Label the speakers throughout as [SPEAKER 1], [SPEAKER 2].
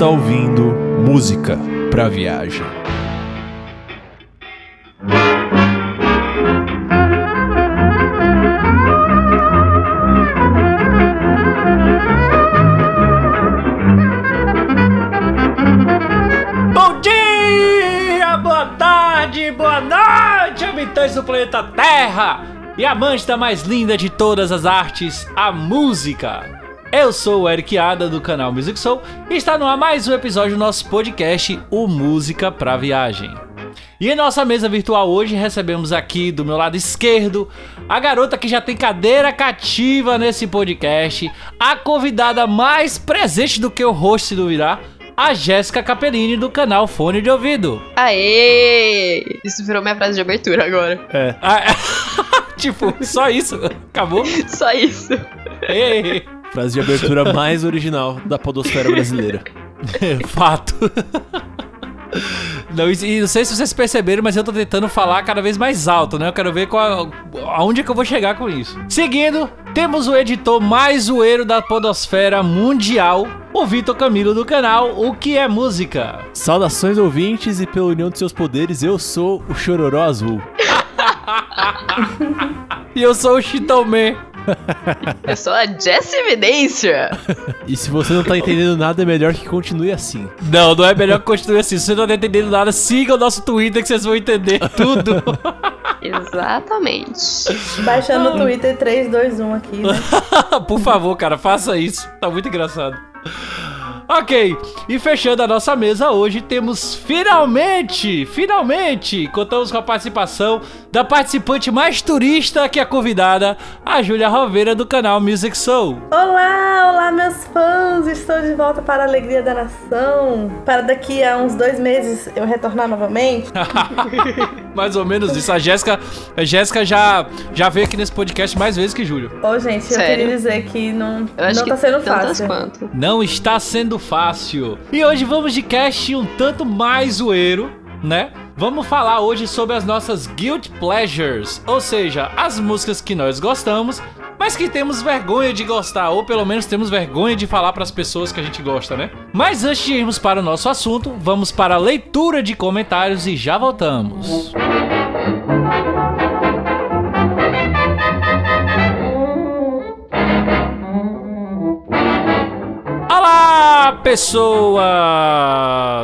[SPEAKER 1] Está ouvindo música pra viagem.
[SPEAKER 2] Bom dia, boa tarde, boa noite, habitantes do planeta Terra e amantes da mais linda de todas as artes, a música. Eu sou o Eric Ada do canal Music Soul e está no ar mais um episódio do nosso podcast, o Música pra Viagem. E em nossa mesa virtual hoje recebemos aqui do meu lado esquerdo a garota que já tem cadeira cativa nesse podcast, a convidada mais presente do que o host do Virá, a Jéssica Capellini do canal Fone de Ouvido.
[SPEAKER 3] Aê! Isso virou minha frase de abertura agora.
[SPEAKER 1] É.
[SPEAKER 2] Ah, tipo, só isso? Acabou?
[SPEAKER 3] Só isso.
[SPEAKER 2] Ei,
[SPEAKER 1] Frase de abertura mais original da podosfera brasileira.
[SPEAKER 2] Fato. Não, e não sei se vocês perceberam, mas eu tô tentando falar cada vez mais alto, né? Eu quero ver qual, aonde é que eu vou chegar com isso. Seguindo, temos o editor mais zoeiro da podosfera mundial, o Vitor Camilo do canal O Que É Música.
[SPEAKER 1] Saudações ouvintes e pela união de seus poderes, eu sou o Chororó Azul.
[SPEAKER 2] E eu sou o Chitaume.
[SPEAKER 3] Eu sou a Jessie Evidência.
[SPEAKER 1] E se você não tá entendendo nada, é melhor que continue assim.
[SPEAKER 2] Não, não é melhor que continue assim. Se você não tá entendendo nada, siga o nosso Twitter que vocês vão entender tudo.
[SPEAKER 3] Exatamente.
[SPEAKER 4] Baixando o Twitter 321 aqui, né?
[SPEAKER 2] Por favor, cara, faça isso. Tá muito engraçado. Ok, e fechando a nossa mesa hoje, temos finalmente, finalmente, contamos com a participação da participante mais turista que a convidada, a Júlia Roveira do canal Music Soul.
[SPEAKER 4] Olá, olá meus fãs! Estou de volta para a alegria da nação. Para daqui a uns dois meses eu retornar novamente.
[SPEAKER 2] mais ou menos isso. A Jéssica, a Jéssica já, já veio aqui nesse podcast mais vezes que Júlio.
[SPEAKER 4] Ô, gente, eu
[SPEAKER 3] Sério?
[SPEAKER 4] queria dizer que não,
[SPEAKER 3] Eu acho
[SPEAKER 4] não
[SPEAKER 3] que
[SPEAKER 4] tá sendo fácil.
[SPEAKER 3] quanto.
[SPEAKER 2] Não está sendo fácil. E hoje vamos de cast um tanto mais zoeiro, né? Vamos falar hoje sobre as nossas guilt pleasures, ou seja, as músicas que nós gostamos, que temos vergonha de gostar, ou pelo menos temos vergonha de falar para as pessoas que a gente gosta, né? Mas antes de irmos para o nosso assunto, vamos para a leitura de comentários e já voltamos. Olá, pessoas!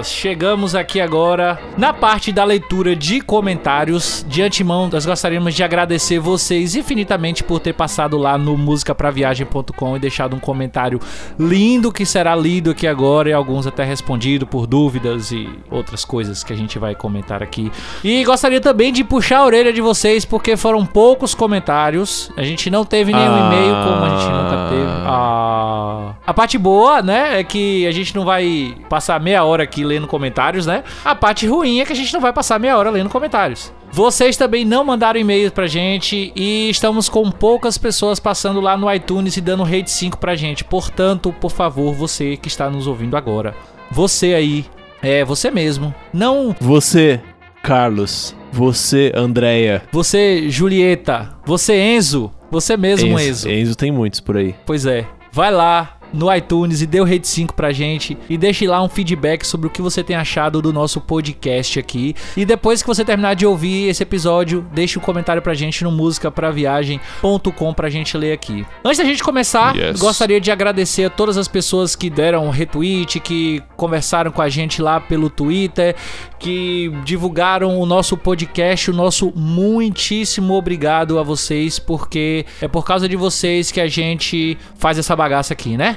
[SPEAKER 2] Chegamos aqui agora na parte da leitura de comentários. De antemão, nós gostaríamos de agradecer vocês infinitamente por ter passado lá no musicapraviagem.com e deixado um comentário lindo que será lido aqui agora e alguns até respondido por dúvidas e outras coisas que a gente vai comentar aqui. E gostaria também de puxar a orelha de vocês porque foram poucos comentários. A gente não teve nenhum
[SPEAKER 1] Ah.
[SPEAKER 2] e-mail como a gente nunca teve. Ah. A parte boa, né, é que a gente não vai passar meia hora aqui lendo comentários, né? A parte ruim é que a gente não vai passar meia hora lendo comentários. Vocês também não mandaram e-mail pra gente e estamos com poucas pessoas passando lá no iTunes e dando rate 5 pra gente. Portanto, por favor, você que está nos ouvindo agora, você aí, é você mesmo, não
[SPEAKER 1] Você, Carlos. Você, Andréia.
[SPEAKER 2] você Julieta, você Enzo, você mesmo Enzo.
[SPEAKER 1] Enzo tem muitos por aí.
[SPEAKER 2] Pois é. Vai lá no iTunes e dê o rate 5 pra gente e deixe lá um feedback sobre o que você tem achado do nosso podcast aqui. E depois que você terminar de ouvir esse episódio, deixe um comentário pra gente no musicapraviagem.com pra gente ler aqui. Antes da gente começar,
[SPEAKER 1] Yes.
[SPEAKER 2] gostaria de agradecer a todas as pessoas que deram retweet, que conversaram com a gente lá pelo Twitter, que divulgaram o nosso podcast, o nosso muitíssimo obrigado a vocês, porque é por causa de vocês que a gente faz essa bagaça aqui, né?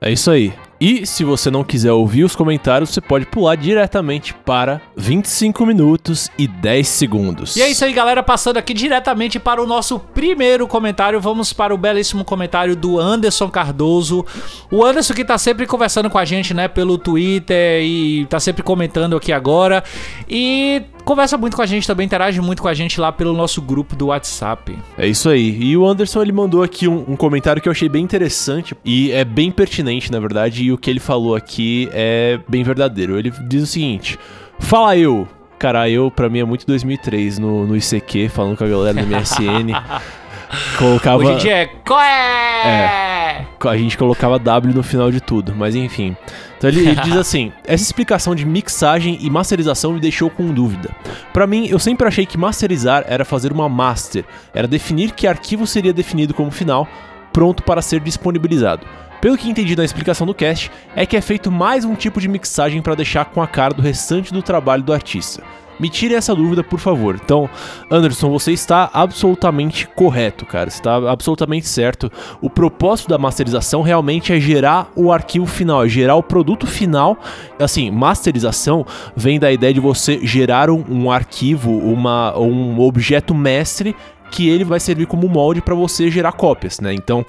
[SPEAKER 1] É isso aí. E se você não quiser ouvir os comentários, você pode pular diretamente para 25 minutos e 10 segundos.
[SPEAKER 2] E é isso aí, galera. Passando aqui diretamente para o nosso primeiro comentário. Vamos para o belíssimo comentário do Anderson Cardoso. O Anderson que tá sempre conversando com a gente, né, pelo Twitter e tá sempre comentando aqui agora. E conversa muito com a gente também, interage muito com a gente lá pelo nosso grupo do WhatsApp.
[SPEAKER 1] É isso aí. E o Anderson ele mandou aqui um, um comentário que eu achei bem interessante e é bem pertinente, na verdade. E o que ele falou aqui é bem verdadeiro. Ele diz o seguinte: Fala eu. Cara, eu pra mim é muito 2003 no, no ICQ, falando com a galera do MSN. colocava.
[SPEAKER 2] Hoje em dia é. Qual é?
[SPEAKER 1] A gente colocava W no final de tudo, mas enfim. Então ele, ele diz assim: essa explicação de mixagem e masterização me deixou com dúvida. Para mim, eu sempre achei que masterizar era fazer uma master, era definir que arquivo seria definido como final, pronto para ser disponibilizado. Pelo que entendi na explicação do cast, é que é feito mais um tipo de mixagem para deixar com a cara do restante do trabalho do artista. Me tire essa dúvida, por favor. Então, Anderson, você está absolutamente correto, cara. Você está absolutamente certo. O propósito da masterização realmente é gerar o arquivo final, é gerar o produto final. Assim, masterização vem da ideia de você gerar um, um arquivo, uma, um objeto mestre que ele vai servir como molde para você gerar cópias, né? Então,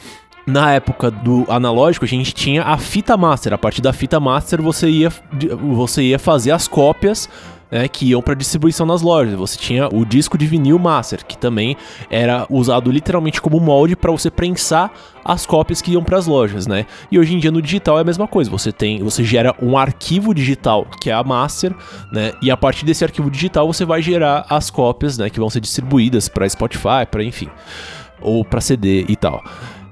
[SPEAKER 1] na época do analógico, a gente tinha a fita master. A partir da fita master, você ia, você ia fazer as cópias né, que iam para distribuição nas lojas. Você tinha o disco de vinil master, que também era usado literalmente como molde para você prensar as cópias que iam para as lojas, né? E hoje em dia no digital é a mesma coisa. Você tem, você gera um arquivo digital que é a master, né? E a partir desse arquivo digital você vai gerar as cópias, né, que vão ser distribuídas para Spotify, para enfim, ou para CD e tal.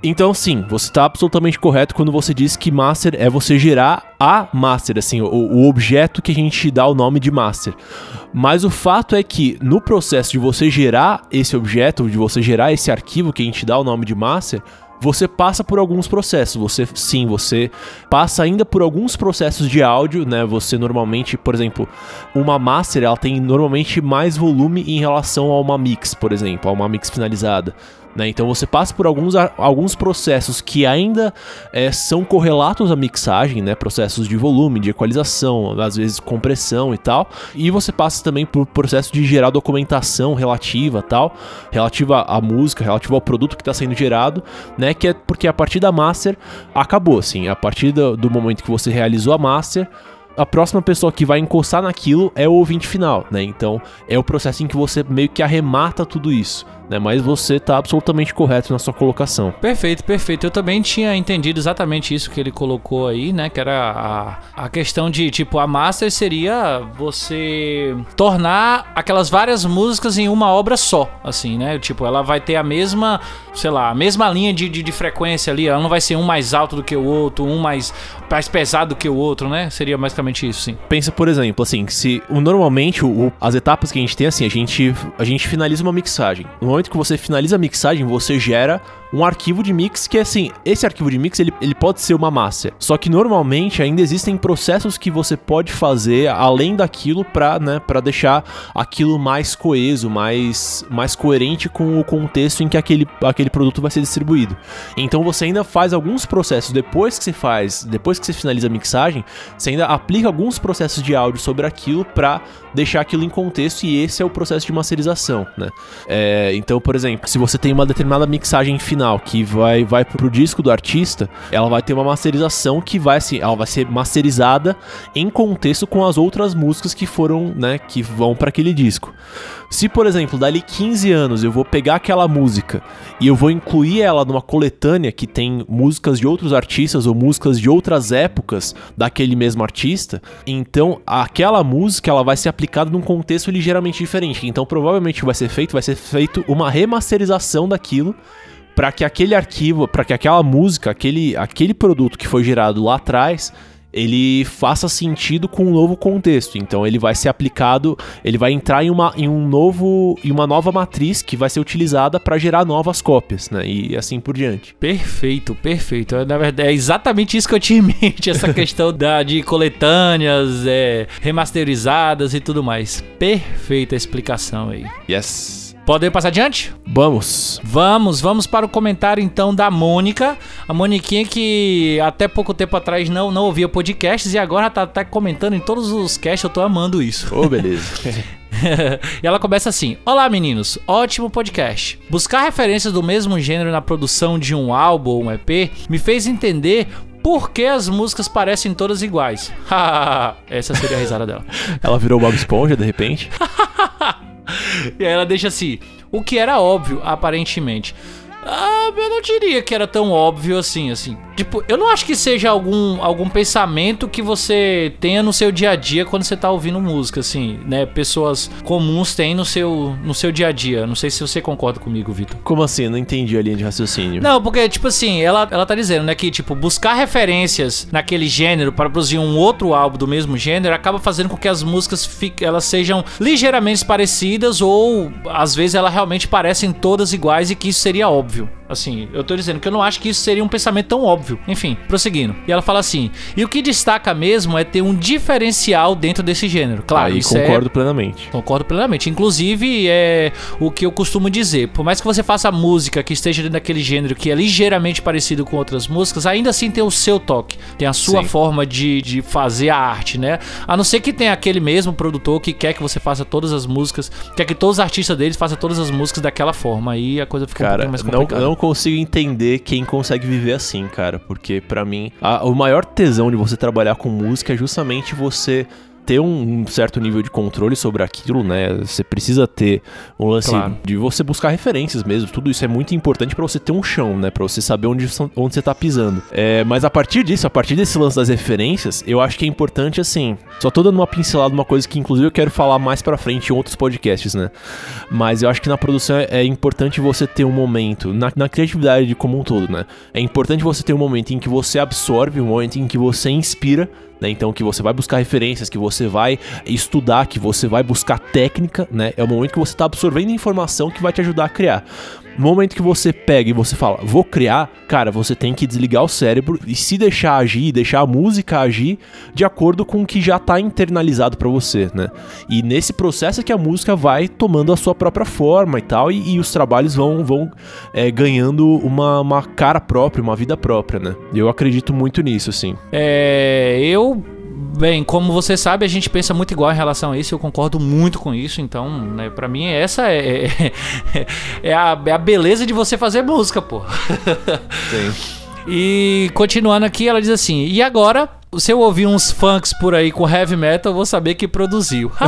[SPEAKER 1] Então, sim, você está absolutamente correto quando você diz que master é você gerar a master, assim, o, o, objeto que a gente dá o nome de master. Mas o fato é que no processo de você gerar esse objeto, de você gerar esse arquivo que a gente dá o nome de master, você passa por alguns processos. Você sim, você passa ainda por alguns processos de áudio, né? Você normalmente, por exemplo, uma master, ela tem normalmente mais volume em relação a uma mix, por exemplo, a uma mix finalizada. Né? Então você passa por alguns, alguns processos que ainda é, são correlatos à mixagem, né? processos de volume, de equalização, às vezes compressão e tal. E você passa também por processo de gerar documentação relativa tal, relativa à música, relativa ao produto que está sendo gerado, né? Que é porque a partir da master acabou, assim, a partir do, do momento que você realizou a master a próxima pessoa que vai encostar naquilo é o ouvinte final, né? Então é o processo em que você meio que arremata tudo isso né? Mas você está absolutamente correto na sua colocação.
[SPEAKER 2] Perfeito, perfeito. Eu também tinha entendido exatamente isso que ele colocou aí, né? Que era a, a questão de, tipo, a master seria você tornar aquelas várias músicas em uma obra só, assim, né? Tipo, ela vai ter a mesma, sei lá, a mesma linha de, de, de frequência ali. Ela não vai ser um mais alto do que o outro, um mais, mais pesado do que o outro, né? Seria basicamente isso, sim.
[SPEAKER 1] Pensa, por exemplo, assim, se normalmente o, as etapas que a gente tem, assim, a gente, a gente finaliza uma mixagem. No momento que você finaliza a mixagem, você gera um arquivo de mix que, assim, esse arquivo de mix ele, ele pode ser uma master. Só que normalmente ainda existem processos que você pode fazer além daquilo para né, deixar aquilo mais coeso, mais, mais coerente com o contexto em que aquele, aquele produto vai ser distribuído. Então você ainda faz alguns processos depois que você faz, depois que você finaliza a mixagem, você ainda aplica alguns processos de áudio sobre aquilo para deixar aquilo em contexto e esse é o processo de masterização, né? É, então, por exemplo, se você tem uma determinada mixagem final final que vai, vai pro disco do artista, ela vai ter uma masterização que vai assim, ela vai ser masterizada em contexto com as outras músicas que foram, né, que vão para aquele disco. Se, por exemplo, dali 15 anos eu vou pegar aquela música e eu vou incluir ela numa coletânea que tem músicas de outros artistas ou músicas de outras épocas daquele mesmo artista, então aquela música ela vai ser aplicada num contexto ligeiramente diferente. Então provavelmente vai ser feito, vai ser feito uma remasterização daquilo para que aquele arquivo, para que aquela música, aquele, aquele produto que foi gerado lá atrás, ele faça sentido com um novo contexto. Então ele vai ser aplicado, ele vai entrar em uma, em um novo, em uma nova matriz que vai ser utilizada para gerar novas cópias, né? E assim por diante.
[SPEAKER 2] Perfeito, perfeito. Na verdade é exatamente isso que eu tinha em mente, essa questão da de coletâneas, é, remasterizadas e tudo mais. Perfeita explicação aí.
[SPEAKER 1] Yes.
[SPEAKER 2] Podemos passar adiante?
[SPEAKER 1] Vamos.
[SPEAKER 2] Vamos, vamos para o comentário então da Mônica. A Moniquinha que até pouco tempo atrás não, não ouvia podcasts e agora tá, tá comentando em todos os casts. Eu tô amando isso.
[SPEAKER 1] Ô, oh, beleza.
[SPEAKER 2] e ela começa assim: Olá meninos, ótimo podcast. Buscar referências do mesmo gênero na produção de um álbum ou um EP me fez entender por que as músicas parecem todas iguais. Essa seria a risada dela.
[SPEAKER 1] Ela virou Bob Esponja de repente?
[SPEAKER 2] e aí ela deixa assim: o que era óbvio, aparentemente. Ah, eu não diria que era tão óbvio assim, assim. Tipo, eu não acho que seja algum, algum pensamento que você tenha no seu dia a dia quando você tá ouvindo música, assim, né? Pessoas comuns têm no seu, no seu dia a dia. Não sei se você concorda comigo, Vitor.
[SPEAKER 1] Como assim? Não entendi a linha de raciocínio.
[SPEAKER 2] Não, porque, tipo assim, ela, ela tá dizendo, né, que, tipo, buscar referências naquele gênero para produzir um outro álbum do mesmo gênero acaba fazendo com que as músicas fiquem, elas sejam ligeiramente parecidas ou, às vezes, elas realmente parecem todas iguais e que isso seria óbvio óbvio. Assim, eu tô dizendo que eu não acho que isso seria um pensamento tão óbvio. Enfim, prosseguindo. E ela fala assim: e o que destaca mesmo é ter um diferencial dentro desse gênero. Claro,
[SPEAKER 1] Aí
[SPEAKER 2] isso é
[SPEAKER 1] concordo plenamente.
[SPEAKER 2] Concordo plenamente. Inclusive, é o que eu costumo dizer. Por mais que você faça música que esteja dentro daquele gênero que é ligeiramente parecido com outras músicas, ainda assim tem o seu toque. Tem a sua
[SPEAKER 1] Sim.
[SPEAKER 2] forma de, de fazer a arte, né? A não ser que tenha aquele mesmo produtor que quer que você faça todas as músicas, quer que todos os artistas deles façam todas as músicas daquela forma. Aí a coisa fica um
[SPEAKER 1] Cara,
[SPEAKER 2] pouquinho mais
[SPEAKER 1] não,
[SPEAKER 2] complicada.
[SPEAKER 1] Não consigo entender quem consegue viver assim, cara. Porque pra mim, a- o maior tesão de você trabalhar com música é justamente você ter um, certo nível de controle sobre aquilo, né? Você precisa ter um lance
[SPEAKER 2] Claro.
[SPEAKER 1] de você buscar referências mesmo. Tudo isso é muito importante pra você ter um chão, né? Pra você saber onde, onde você tá pisando. É, mas a partir disso, a partir desse lance das referências, eu acho que é importante, assim. Só tô dando uma pincelada, uma coisa que inclusive eu quero falar mais pra frente em outros podcasts, né? Mas eu acho que na produção é, é importante você ter um momento, na, na criatividade como um todo, né? É importante você ter um momento em que você absorve, um momento em que você inspira, né? Então que você vai buscar referências, que você vai estudar, que você vai buscar técnica, né? É o momento que você tá absorvendo informação que vai te ajudar a criar. No momento que você pega e você fala, vou criar, cara, você tem que desligar o cérebro e se deixar agir, deixar a música agir de acordo com o que já tá internalizado pra você, né? E nesse processo é que a música vai tomando a sua própria forma e tal, e, e os trabalhos vão, vão é, ganhando uma, uma cara própria, uma vida própria, né? Eu acredito muito nisso, assim.
[SPEAKER 2] É, eu, bem, como você sabe, a gente pensa muito igual em relação a isso, eu concordo muito com isso, então, né, pra mim essa é, é, é a, é a beleza de você fazer música, pô.
[SPEAKER 1] Sim.
[SPEAKER 2] E continuando aqui, ela diz assim: E agora, se eu ouvir uns funks por aí com heavy metal, eu vou saber que produziu.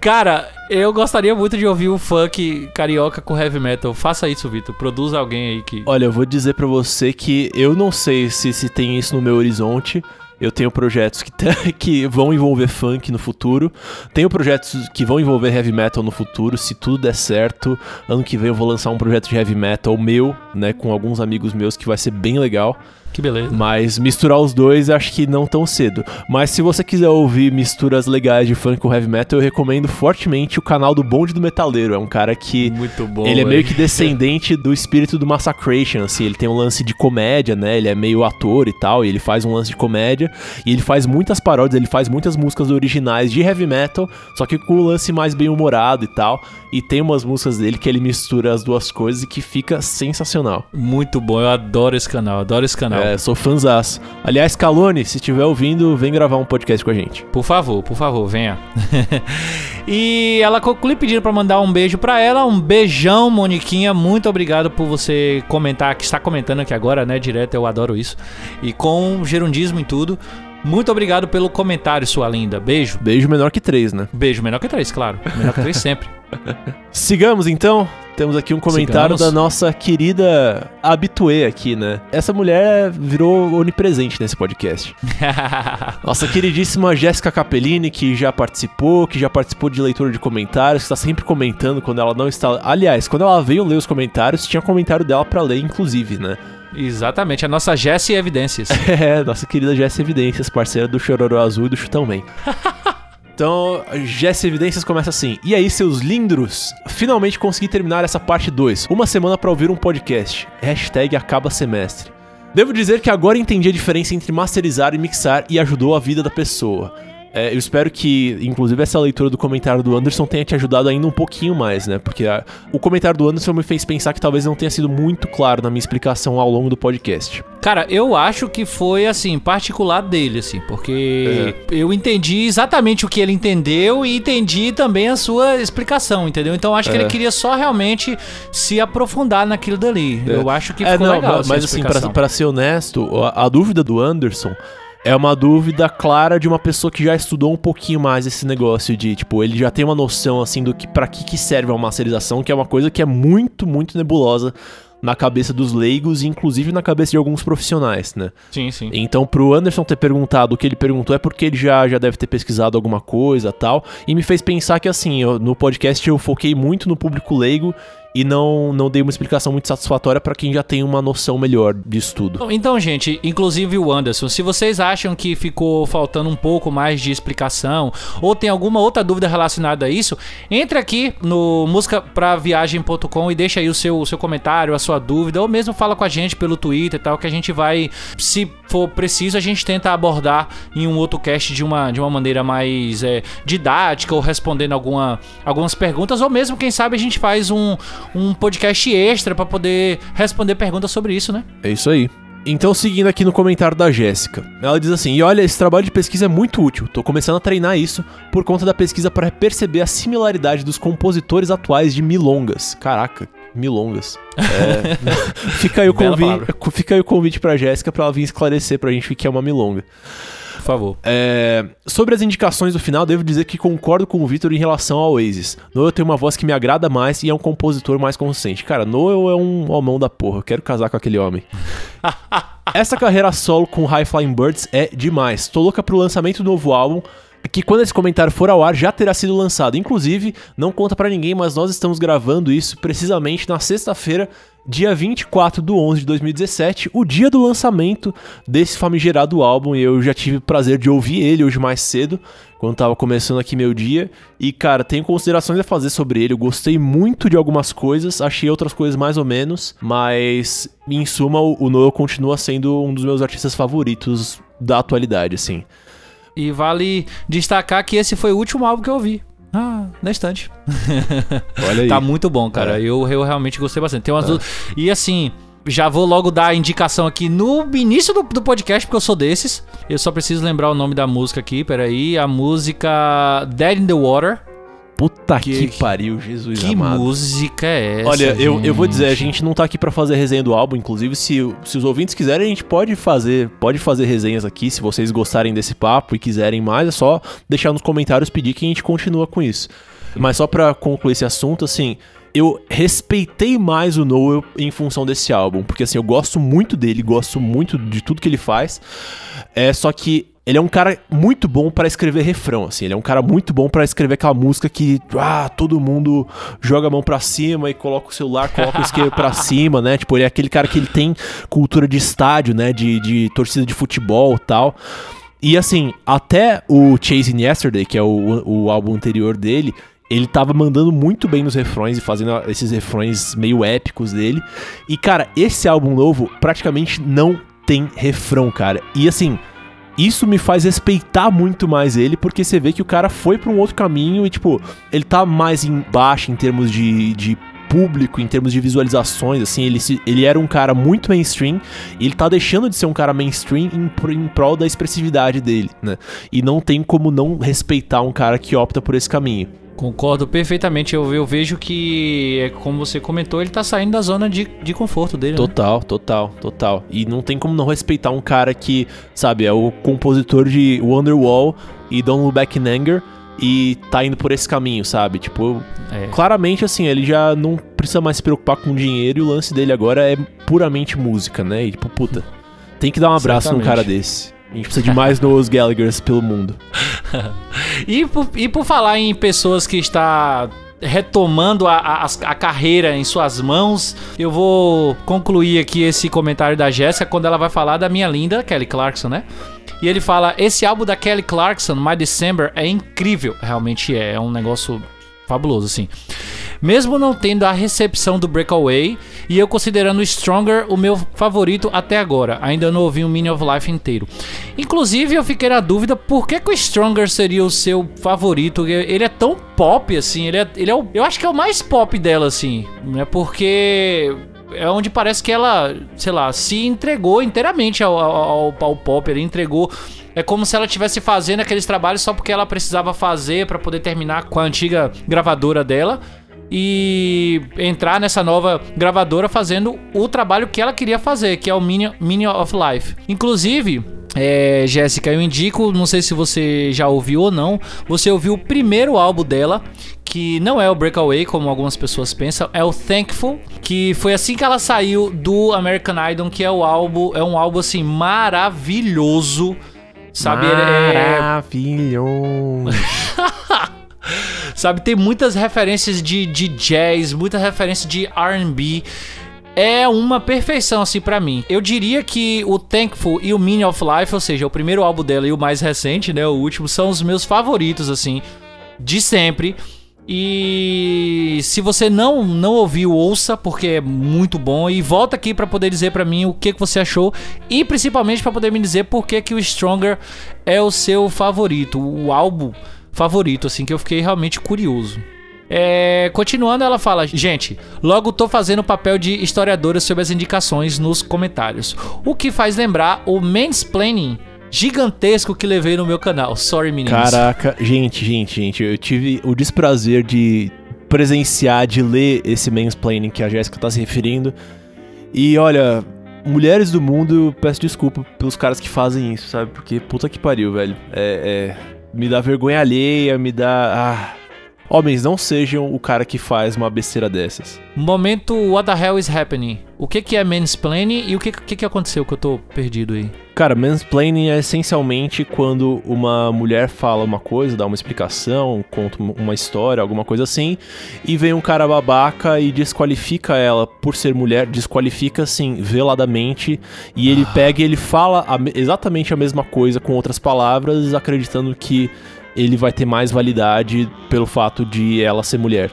[SPEAKER 2] Cara, eu gostaria muito de ouvir um funk carioca com heavy metal. Faça isso, Vitor. Produza alguém aí que.
[SPEAKER 1] Olha, eu vou dizer pra você que eu não sei se, se tem isso no meu horizonte. Eu tenho projetos que, te- que vão envolver funk no futuro. Tenho projetos que vão envolver heavy metal no futuro. Se tudo der certo, ano que vem eu vou lançar um projeto de heavy metal meu, né, com alguns amigos meus que vai ser bem legal.
[SPEAKER 2] Que beleza.
[SPEAKER 1] Mas misturar os dois acho que não tão cedo. Mas se você quiser ouvir misturas legais de funk com heavy metal, eu recomendo fortemente o canal do Bonde do Metaleiro. É um cara que
[SPEAKER 2] Muito bom.
[SPEAKER 1] ele é meio que descendente do espírito do Massacration, assim, ele tem um lance de comédia, né? Ele é meio ator e tal, e ele faz um lance de comédia, e ele faz muitas paródias, ele faz muitas músicas originais de heavy metal, só que com um lance mais bem humorado e tal, e tem umas músicas dele que ele mistura as duas coisas e que fica sensacional.
[SPEAKER 2] Muito bom, eu adoro esse canal, adoro esse canal.
[SPEAKER 1] É, sou fãzaço. Aliás, Calone, se estiver ouvindo, vem gravar um podcast com a gente.
[SPEAKER 2] Por favor, por favor, venha. e ela conclui pedindo pra mandar um beijo pra ela. Um beijão, Moniquinha. Muito obrigado por você comentar, que está comentando aqui agora, né? Direto, eu adoro isso. E com gerundismo em tudo. Muito obrigado pelo comentário, sua linda. Beijo.
[SPEAKER 1] Beijo menor que três, né?
[SPEAKER 2] Beijo, menor que três, claro. Menor que três sempre.
[SPEAKER 1] Sigamos então. Temos aqui um comentário
[SPEAKER 2] Sigamos.
[SPEAKER 1] da nossa querida habituê aqui, né? Essa mulher virou onipresente nesse podcast. Nossa queridíssima Jéssica Capellini, que já participou, que já participou de leitura de comentários, que está sempre comentando quando ela não está. Aliás, quando ela veio ler os comentários, tinha comentário dela pra ler, inclusive, né?
[SPEAKER 2] Exatamente, a nossa Jessie Evidências.
[SPEAKER 1] É, nossa querida Jéssica Evidências, parceira do Chororô Azul e do Chutão Man. Então, Jéssica Evidências começa assim. E aí, seus lindros? Finalmente consegui terminar essa parte 2. Uma semana pra ouvir um podcast. Hashtag acaba semestre. Devo dizer que agora entendi a diferença entre masterizar e mixar e ajudou a vida da pessoa. É, eu espero que, inclusive, essa leitura do comentário do Anderson tenha te ajudado ainda um pouquinho mais, né? Porque a- o comentário do Anderson me fez pensar que talvez não tenha sido muito claro na minha explicação ao longo do podcast.
[SPEAKER 2] Cara, eu acho que foi assim, particular dele, assim, porque eu entendi exatamente o que ele entendeu e entendi também a sua explicação, entendeu? Então acho que
[SPEAKER 1] É.
[SPEAKER 2] ele queria só realmente se aprofundar naquilo dali. Eu acho que
[SPEAKER 1] É,
[SPEAKER 2] ficou
[SPEAKER 1] não,
[SPEAKER 2] legal.
[SPEAKER 1] ma-
[SPEAKER 2] essa
[SPEAKER 1] mas assim, pra ser honesto, a, a dúvida do Anderson é uma dúvida clara de uma pessoa que já estudou um pouquinho mais esse negócio de, tipo, ele já tem uma noção, assim, do que para que, que serve a masterização, que é uma coisa que é muito, muito nebulosa na cabeça dos leigos e inclusive na cabeça de alguns profissionais, né?
[SPEAKER 2] Sim, sim.
[SPEAKER 1] Então, pro Anderson ter perguntado o que ele perguntou é porque ele já, já deve ter pesquisado alguma coisa tal. E me fez pensar que, assim, eu- no podcast eu foquei muito no público leigo e não, não dei uma explicação muito satisfatória pra quem já tem uma noção melhor disso tudo.
[SPEAKER 2] Então, gente, inclusive o Anderson, se vocês acham que ficou faltando um pouco mais de explicação ou tem alguma outra dúvida relacionada a isso, entre aqui no musicapraviagem.com e deixa aí o seu, o seu comentário, a sua dúvida, ou mesmo fala com a gente pelo Twitter e tal, que a gente vai, se for preciso, a gente tenta abordar em um outro cast de uma, de uma maneira mais é, didática ou respondendo alguma, algumas perguntas, ou mesmo, quem sabe, a gente faz um, um podcast extra pra poder responder perguntas sobre isso, né?
[SPEAKER 1] É isso aí. Então, seguindo aqui no comentário da Jéssica, ela diz assim: E olha, esse trabalho de pesquisa é muito útil. Tô começando a treinar isso por conta da pesquisa para perceber a similaridade dos compositores atuais de milongas. Caraca, milongas. É, fica, aí o convite, fica aí o convite pra Jéssica pra ela vir esclarecer pra gente o que é uma milonga.
[SPEAKER 2] Por favor.
[SPEAKER 1] É, sobre as indicações do final, devo dizer que concordo com o Victor em relação ao Oasis. Noel tem uma voz que me agrada mais e é um compositor mais consistente. Cara, Noel é um homão da porra. Eu quero casar com aquele homem. Essa carreira solo com High Flying Birds é demais. Tô louca pro lançamento do novo álbum. Que quando esse comentário for ao ar já terá sido lançado. Inclusive, não conta pra ninguém, mas nós estamos gravando isso precisamente na sexta-feira, dia 24 do 11 de 2017, o dia do lançamento desse famigerado álbum. E eu já tive o prazer de ouvir ele hoje mais cedo, quando tava começando aqui meu dia. E, cara, tenho considerações a fazer sobre ele. Eu gostei muito de algumas coisas, achei outras coisas mais ou menos, mas em suma, o Noel continua sendo um dos meus artistas favoritos da atualidade, assim.
[SPEAKER 2] E vale destacar que esse foi o último álbum que eu ouvi. Ah, na estante.
[SPEAKER 1] Olha aí.
[SPEAKER 2] Tá muito bom, cara.
[SPEAKER 1] É.
[SPEAKER 2] Eu, eu realmente gostei bastante. Tem umas du- E assim, já vou logo dar a indicação aqui no início do, do podcast, porque eu sou desses. Eu só preciso lembrar o nome da música aqui, peraí. A música Dead in the Water.
[SPEAKER 1] Puta que,
[SPEAKER 2] Que-
[SPEAKER 1] pariu, Jesus
[SPEAKER 2] que
[SPEAKER 1] amado.
[SPEAKER 2] música é essa?
[SPEAKER 1] Olha, eu, eu vou dizer, a
[SPEAKER 2] gente?
[SPEAKER 1] gente não tá aqui pra fazer resenha do álbum, inclusive se, se os ouvintes quiserem, a gente pode fazer, pode fazer resenhas aqui, se vocês gostarem desse papo e quiserem mais, é só deixar nos comentários pedir que a gente continua com isso. Mas só pra concluir esse assunto, assim, eu respeitei mais o Noel em função desse álbum, porque assim, eu gosto muito dele, gosto muito de tudo que ele faz. É só que ele é um cara muito bom pra escrever refrão, assim. Ele é um cara muito bom pra escrever aquela música que, ah, todo mundo joga a mão pra cima e coloca o celular, coloca o isqueiro pra cima, né? Tipo, ele é aquele cara que ele tem cultura de estádio, né? De, de torcida de futebol e tal. E assim, até o Chasing Yesterday, que é o, o álbum anterior dele, ele tava mandando muito bem nos refrões e fazendo esses refrões meio épicos dele. E, cara, esse álbum novo praticamente não tem refrão, cara. E assim, isso me faz respeitar muito mais ele, porque você vê que o cara foi pra um outro caminho e, tipo, ele tá mais embaixo em termos de, de público, em termos de visualizações, assim, ele, se- ele era um cara muito mainstream e ele tá deixando de ser um cara mainstream em, em prol da expressividade dele, né? E não tem como não respeitar um cara que opta por esse caminho.
[SPEAKER 2] Concordo perfeitamente. Eu, eu vejo que, é como você comentou, ele tá saindo da zona de, de conforto dele. né?
[SPEAKER 1] Total, total, total. E não tem como não respeitar um cara que, sabe, é o compositor de Wonderwall e Don't Look Back in Anger e tá indo por esse caminho, sabe? Tipo,
[SPEAKER 2] É.
[SPEAKER 1] claramente assim, ele já não precisa mais se preocupar com dinheiro e o lance dele agora é puramente música, né? E tipo, puta, tem que dar um abraço num
[SPEAKER 2] Certamente.
[SPEAKER 1] cara desse. A gente precisa de mais Noels Gallaghers pelo mundo.
[SPEAKER 2] E por, e por falar em pessoas que está retomando a, a, a carreira em suas mãos, eu vou concluir aqui esse comentário da Jéssica quando ela vai falar da minha linda Kelly Clarkson, né? E ele fala: esse álbum da Kelly Clarkson, My December, é incrível. Realmente é, é um negócio fabuloso, assim. Mesmo não tendo a recepção do Breakaway, e eu considerando Stronger o meu favorito até agora. Ainda não ouvi o Meaning of Life inteiro. Inclusive, eu fiquei na dúvida por que, que o Stronger seria o seu favorito. Ele é tão pop, assim. Ele é, ele é o, eu acho que é o mais pop dela, assim. Né? Porque é onde parece que ela, sei lá, se entregou inteiramente ao, ao, ao- pop. Ele entregou. É como se ela estivesse fazendo aqueles trabalhos só porque ela precisava fazer pra poder terminar com a antiga gravadora dela e entrar nessa nova gravadora fazendo o trabalho que ela queria fazer, que é o Meaning, Meaning of Life. Inclusive, é, Jéssica, eu indico, não sei se você já ouviu ou não, você ouviu o primeiro álbum dela, que não é o Breakaway, como algumas pessoas pensam, é o Thankful, que foi assim que ela saiu do American Idol, que é o álbum, é um álbum assim maravilhoso. Sabe, ele é-
[SPEAKER 1] Maravilhoso.
[SPEAKER 2] Sabe, tem muitas referências de, de jazz, muitas referências de R&B. É uma perfeição, assim, pra mim. Eu diria que o Thankful e o Meaning of Life, ou seja, o primeiro álbum dela e o mais recente, né, o último, são os meus favoritos, assim, de sempre. E se você não não ouviu, ouça, porque é muito bom. E volta aqui pra poder dizer pra mim o que, que você achou. E principalmente pra poder me dizer por que, que o Stronger é o seu favorito. O álbum favorito, assim, que eu fiquei realmente curioso. É, continuando, ela fala: Gente, logo tô fazendo o papel de historiadora sobre as indicações nos comentários. O que faz lembrar o mansplaining gigantesco que levei no meu canal. Sorry, meninos.
[SPEAKER 1] Caraca, gente, gente, gente, eu tive o desprazer de presenciar, de ler esse mansplaining que a Jéssica tá se referindo. E olha, mulheres do mundo, peço desculpa pelos caras que fazem isso, sabe? Porque puta que pariu, velho. É, é, me dá vergonha alheia, me dá. Ah. Homens, não sejam o cara que faz uma besteira dessas.
[SPEAKER 2] Momento What the hell is happening? O que, que é mansplaining e o que, que, que aconteceu que eu tô perdido aí?
[SPEAKER 1] Cara, mansplaining é essencialmente quando uma mulher fala uma coisa, dá uma explicação, conta uma história, alguma coisa assim, e vem um cara babaca e desqualifica ela por ser mulher, desqualifica assim, veladamente, e ele pega e ele fala a me- exatamente a mesma coisa com outras palavras, acreditando que ele vai ter mais validade pelo fato de ela ser mulher.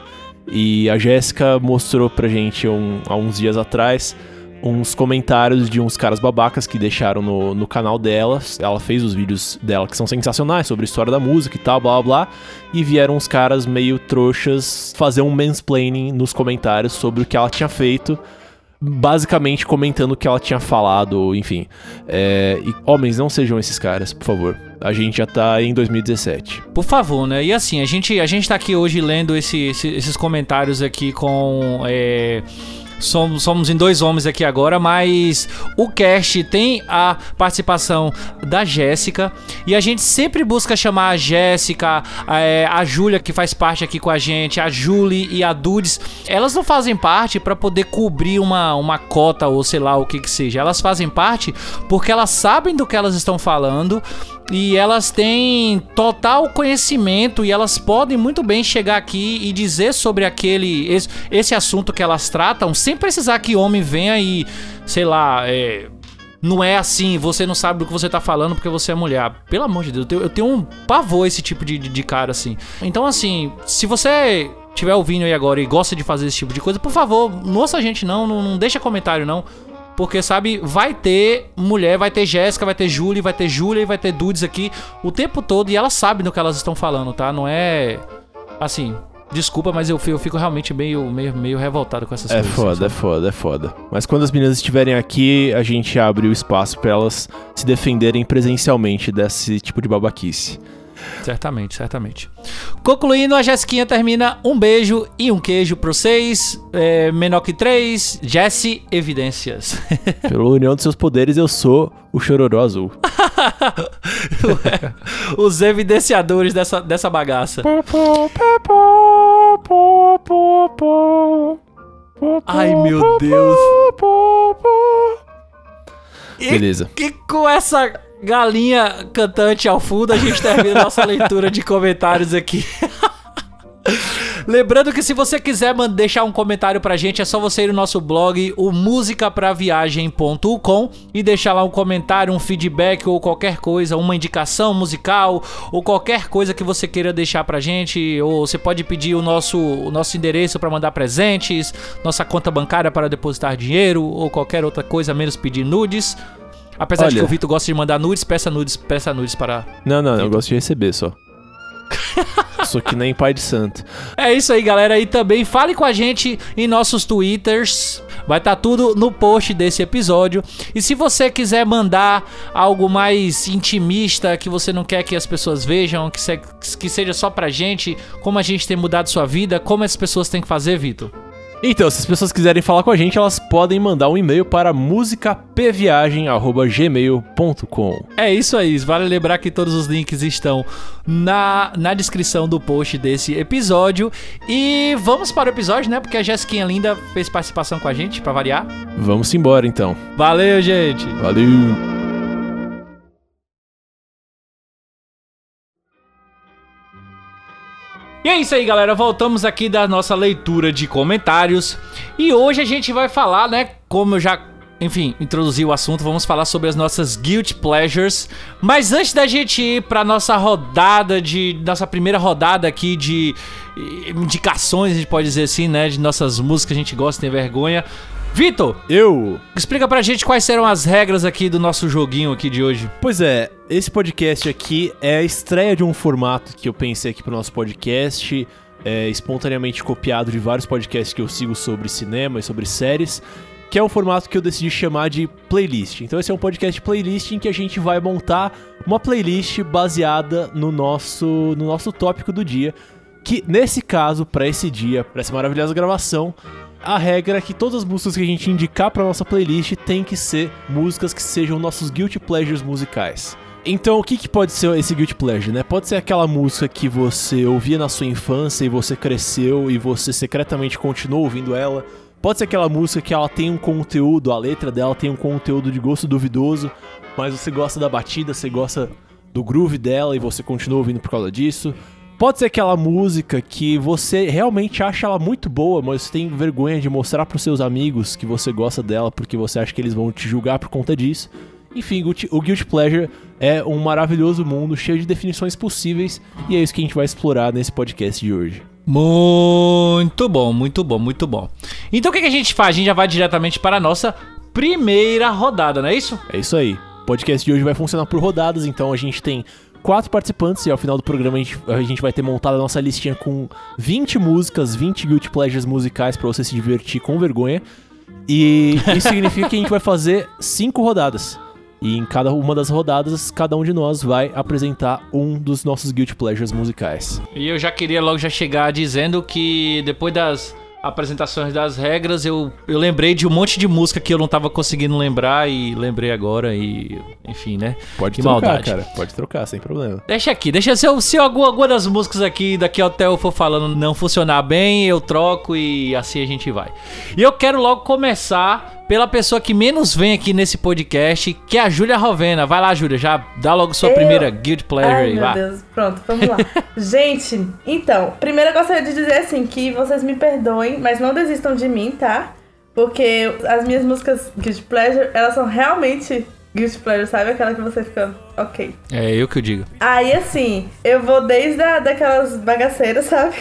[SPEAKER 1] E a Jéssica mostrou pra gente um- há uns dias atrás uns comentários de uns caras babacas que deixaram no, no canal dela. Ela fez os vídeos dela que são sensacionais sobre a história da música e tal, blá blá blá. E vieram uns caras meio trouxas fazer um mansplaining nos comentários sobre o que ela tinha feito. Basicamente comentando o que ela tinha falado, enfim. É, e homens, não sejam esses caras, por favor. A gente já tá em 2017.
[SPEAKER 2] Por favor, né? E assim, a gente, a gente tá aqui hoje lendo esse- esse- esses comentários aqui com. é, Somos, somos em dois homens aqui agora, mas o cast tem a participação da Jéssica e a gente sempre busca chamar a Jéssica, a, é, a Júlia que faz parte aqui com a gente, a Julie e a Dudes. Elas não fazem parte para poder cobrir uma, uma cota ou sei lá o que que seja. Elas fazem parte porque elas sabem do que elas estão falando e elas têm total conhecimento e elas podem muito bem chegar aqui e dizer sobre aquele esse, esse assunto que elas tratam sem precisar que homem venha e sei lá é, não é assim, você não sabe do que você tá falando porque você é mulher. Pelo amor de Deus, eu tenho, eu tenho um pavor esse tipo de, de, de cara assim. Então, assim, se você estiver ouvindo aí agora e gosta de fazer esse tipo de coisa, por favor, ouça a gente não, não, não deixa comentário não. Porque, sabe, vai ter mulher, vai ter Jéssica, vai ter Julie, vai ter Júlia e vai ter Dudes aqui o tempo todo e elas sabem do que elas estão falando, tá? Não é. Assim, desculpa, mas eu, fi- eu fico realmente meio, meio, meio revoltado com essas
[SPEAKER 1] É
[SPEAKER 2] coisas.
[SPEAKER 1] foda, é foda, é foda. Mas quando as meninas estiverem aqui, a gente abre o espaço pra elas se defenderem presencialmente desse tipo de babaquice.
[SPEAKER 2] Certamente, certamente. Concluindo, a Jessiquinha termina um beijo e um queijo pra vocês. É, menor que três, Jesse Evidências.
[SPEAKER 1] Pela união dos seus poderes, eu sou o Chororó Azul.
[SPEAKER 2] Os evidenciadores dessa, dessa bagaça. Ai, meu Deus. E
[SPEAKER 1] Beleza.
[SPEAKER 2] E com essa galinha cantante ao fundo, a gente termina nossa leitura de comentários aqui. Lembrando que se você quiser deixar um comentário pra gente, é só você ir no nosso blog, o musicapraviagem.com e deixar lá um comentário, um feedback ou qualquer coisa, uma indicação musical ou qualquer coisa que você queira deixar pra gente, ou você pode pedir o nosso, o nosso endereço pra mandar presentes, nossa conta bancária para depositar dinheiro ou qualquer outra coisa, menos pedir nudes. Apesar de
[SPEAKER 1] Olha.
[SPEAKER 2] que o Vitor gosta de mandar nudes, peça nudes, peça nudes para
[SPEAKER 1] Não, não, eu gosto de receber só. Sou que nem pai de santo.
[SPEAKER 2] É isso aí, galera. E também fale com a gente em nossos twitters. Vai estar tudo no post desse episódio. E se você quiser mandar algo mais intimista, que você não quer que as pessoas vejam, que, se- que seja só pra gente, como a gente tem mudado sua vida, como as pessoas têm que fazer, Vitor?
[SPEAKER 1] Então, se as pessoas quiserem falar com a gente, elas podem mandar um e-mail para musicapviagem.gmail.com.
[SPEAKER 2] É isso aí, vale lembrar que todos os links estão na, na descrição do post desse episódio. E vamos para o episódio, né? Porque a Jessiquinha Linda fez participação com a gente, pra variar.
[SPEAKER 1] Vamos embora então.
[SPEAKER 2] Valeu, gente!
[SPEAKER 1] Valeu!
[SPEAKER 2] E é isso aí, galera. Voltamos aqui da nossa leitura de comentários. E hoje a gente vai falar, né? Como eu já, enfim, introduzi o assunto, vamos falar sobre as nossas guilty pleasures. Mas antes da gente ir pra nossa rodada de. Nossa primeira rodada aqui de indicações, a gente pode dizer assim, né? De nossas músicas que a gente gosta tem vergonha. Vitor,
[SPEAKER 1] Eu.
[SPEAKER 2] explica pra gente quais serão as regras aqui do nosso joguinho aqui de hoje.
[SPEAKER 1] Pois é, esse podcast aqui é a estreia de um formato que eu pensei aqui pro nosso podcast, é, espontaneamente copiado de vários podcasts que eu sigo sobre cinema e sobre séries, que é um formato que eu decidi chamar de playlist. Então esse é um podcast playlist em que a gente vai montar uma playlist baseada no nosso, no nosso tópico do dia, que nesse caso, pra esse dia, pra essa maravilhosa gravação, a regra é que todas as músicas que a gente indicar pra nossa playlist tem que ser músicas que sejam nossos guilty pleasures musicais. Então, o que, que pode ser esse guilty pleasure, né? Pode ser aquela música que você ouvia na sua infância e você cresceu e você secretamente continuou ouvindo ela. Pode ser aquela música que ela tem um conteúdo, a letra dela tem um conteúdo de gosto duvidoso, mas você gosta da batida, você gosta do groove dela e você continua ouvindo por causa disso. Pode ser aquela música que você realmente acha ela muito boa, mas você tem vergonha de mostrar pros seus amigos que você gosta dela porque você acha que eles vão te julgar por conta disso. Enfim, o Guilty- Pleasure é um maravilhoso mundo cheio de definições possíveis e é isso que a gente vai explorar nesse podcast de hoje.
[SPEAKER 2] Muito bom, muito bom, muito bom. Então o que a gente faz? A gente já vai diretamente para a nossa primeira rodada, não é isso?
[SPEAKER 1] É isso aí. O podcast de hoje vai funcionar por rodadas, então a gente tem quatro participantes e ao final do programa a gente, a gente vai ter montado a nossa listinha com 20 músicas, 20 guilty pleasures musicais pra você se divertir com vergonha. E isso significa que a gente vai fazer cinco rodadas. E em cada uma das rodadas, cada um de nós vai apresentar um dos nossos guilty pleasures musicais.
[SPEAKER 2] E eu já queria logo já chegar dizendo que depois das apresentações das regras, eu, eu lembrei de um monte de música que eu não tava conseguindo lembrar e lembrei agora e enfim, né?
[SPEAKER 1] Pode
[SPEAKER 2] Que
[SPEAKER 1] trocar,
[SPEAKER 2] maldade.
[SPEAKER 1] cara. Pode trocar, sem problema.
[SPEAKER 2] Deixa aqui, deixa se, eu, se alguma, alguma das músicas aqui daqui até eu for falando não funcionar bem, eu troco e assim a gente vai. E eu quero logo começar pela pessoa que menos vem aqui nesse podcast, que é a Júlia Rovena. Vai lá, Júlia, já dá logo sua
[SPEAKER 4] Eu?
[SPEAKER 2] primeira guild pleasure
[SPEAKER 4] Ai,
[SPEAKER 2] aí,
[SPEAKER 4] meu
[SPEAKER 2] vá.
[SPEAKER 4] Deus. Pronto, vamos lá. Gente, então, primeiro eu gostaria de dizer assim que vocês me perdoem, mas não desistam de mim, tá? Porque as minhas músicas Guilty Pleasure, elas são realmente Guilty Pleasure, sabe? Aquela que você fica, ok.
[SPEAKER 2] É eu que eu digo.
[SPEAKER 4] Aí, assim, eu vou desde a, daquelas bagaceiras, sabe?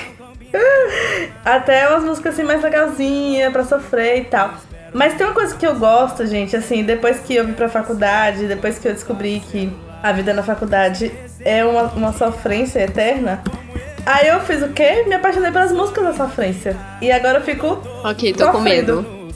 [SPEAKER 4] Até umas músicas assim mais legalzinhas pra sofrer e tal. Mas tem uma coisa que eu gosto, gente, assim, depois que eu vim pra faculdade, depois que eu descobri que a vida na faculdade é uma, uma sofrência eterna. Aí eu fiz o quê? Me apaixonei pelas músicas da sofrência. E agora eu fico
[SPEAKER 3] Ok, tô com
[SPEAKER 4] Sofrendo.
[SPEAKER 3] medo.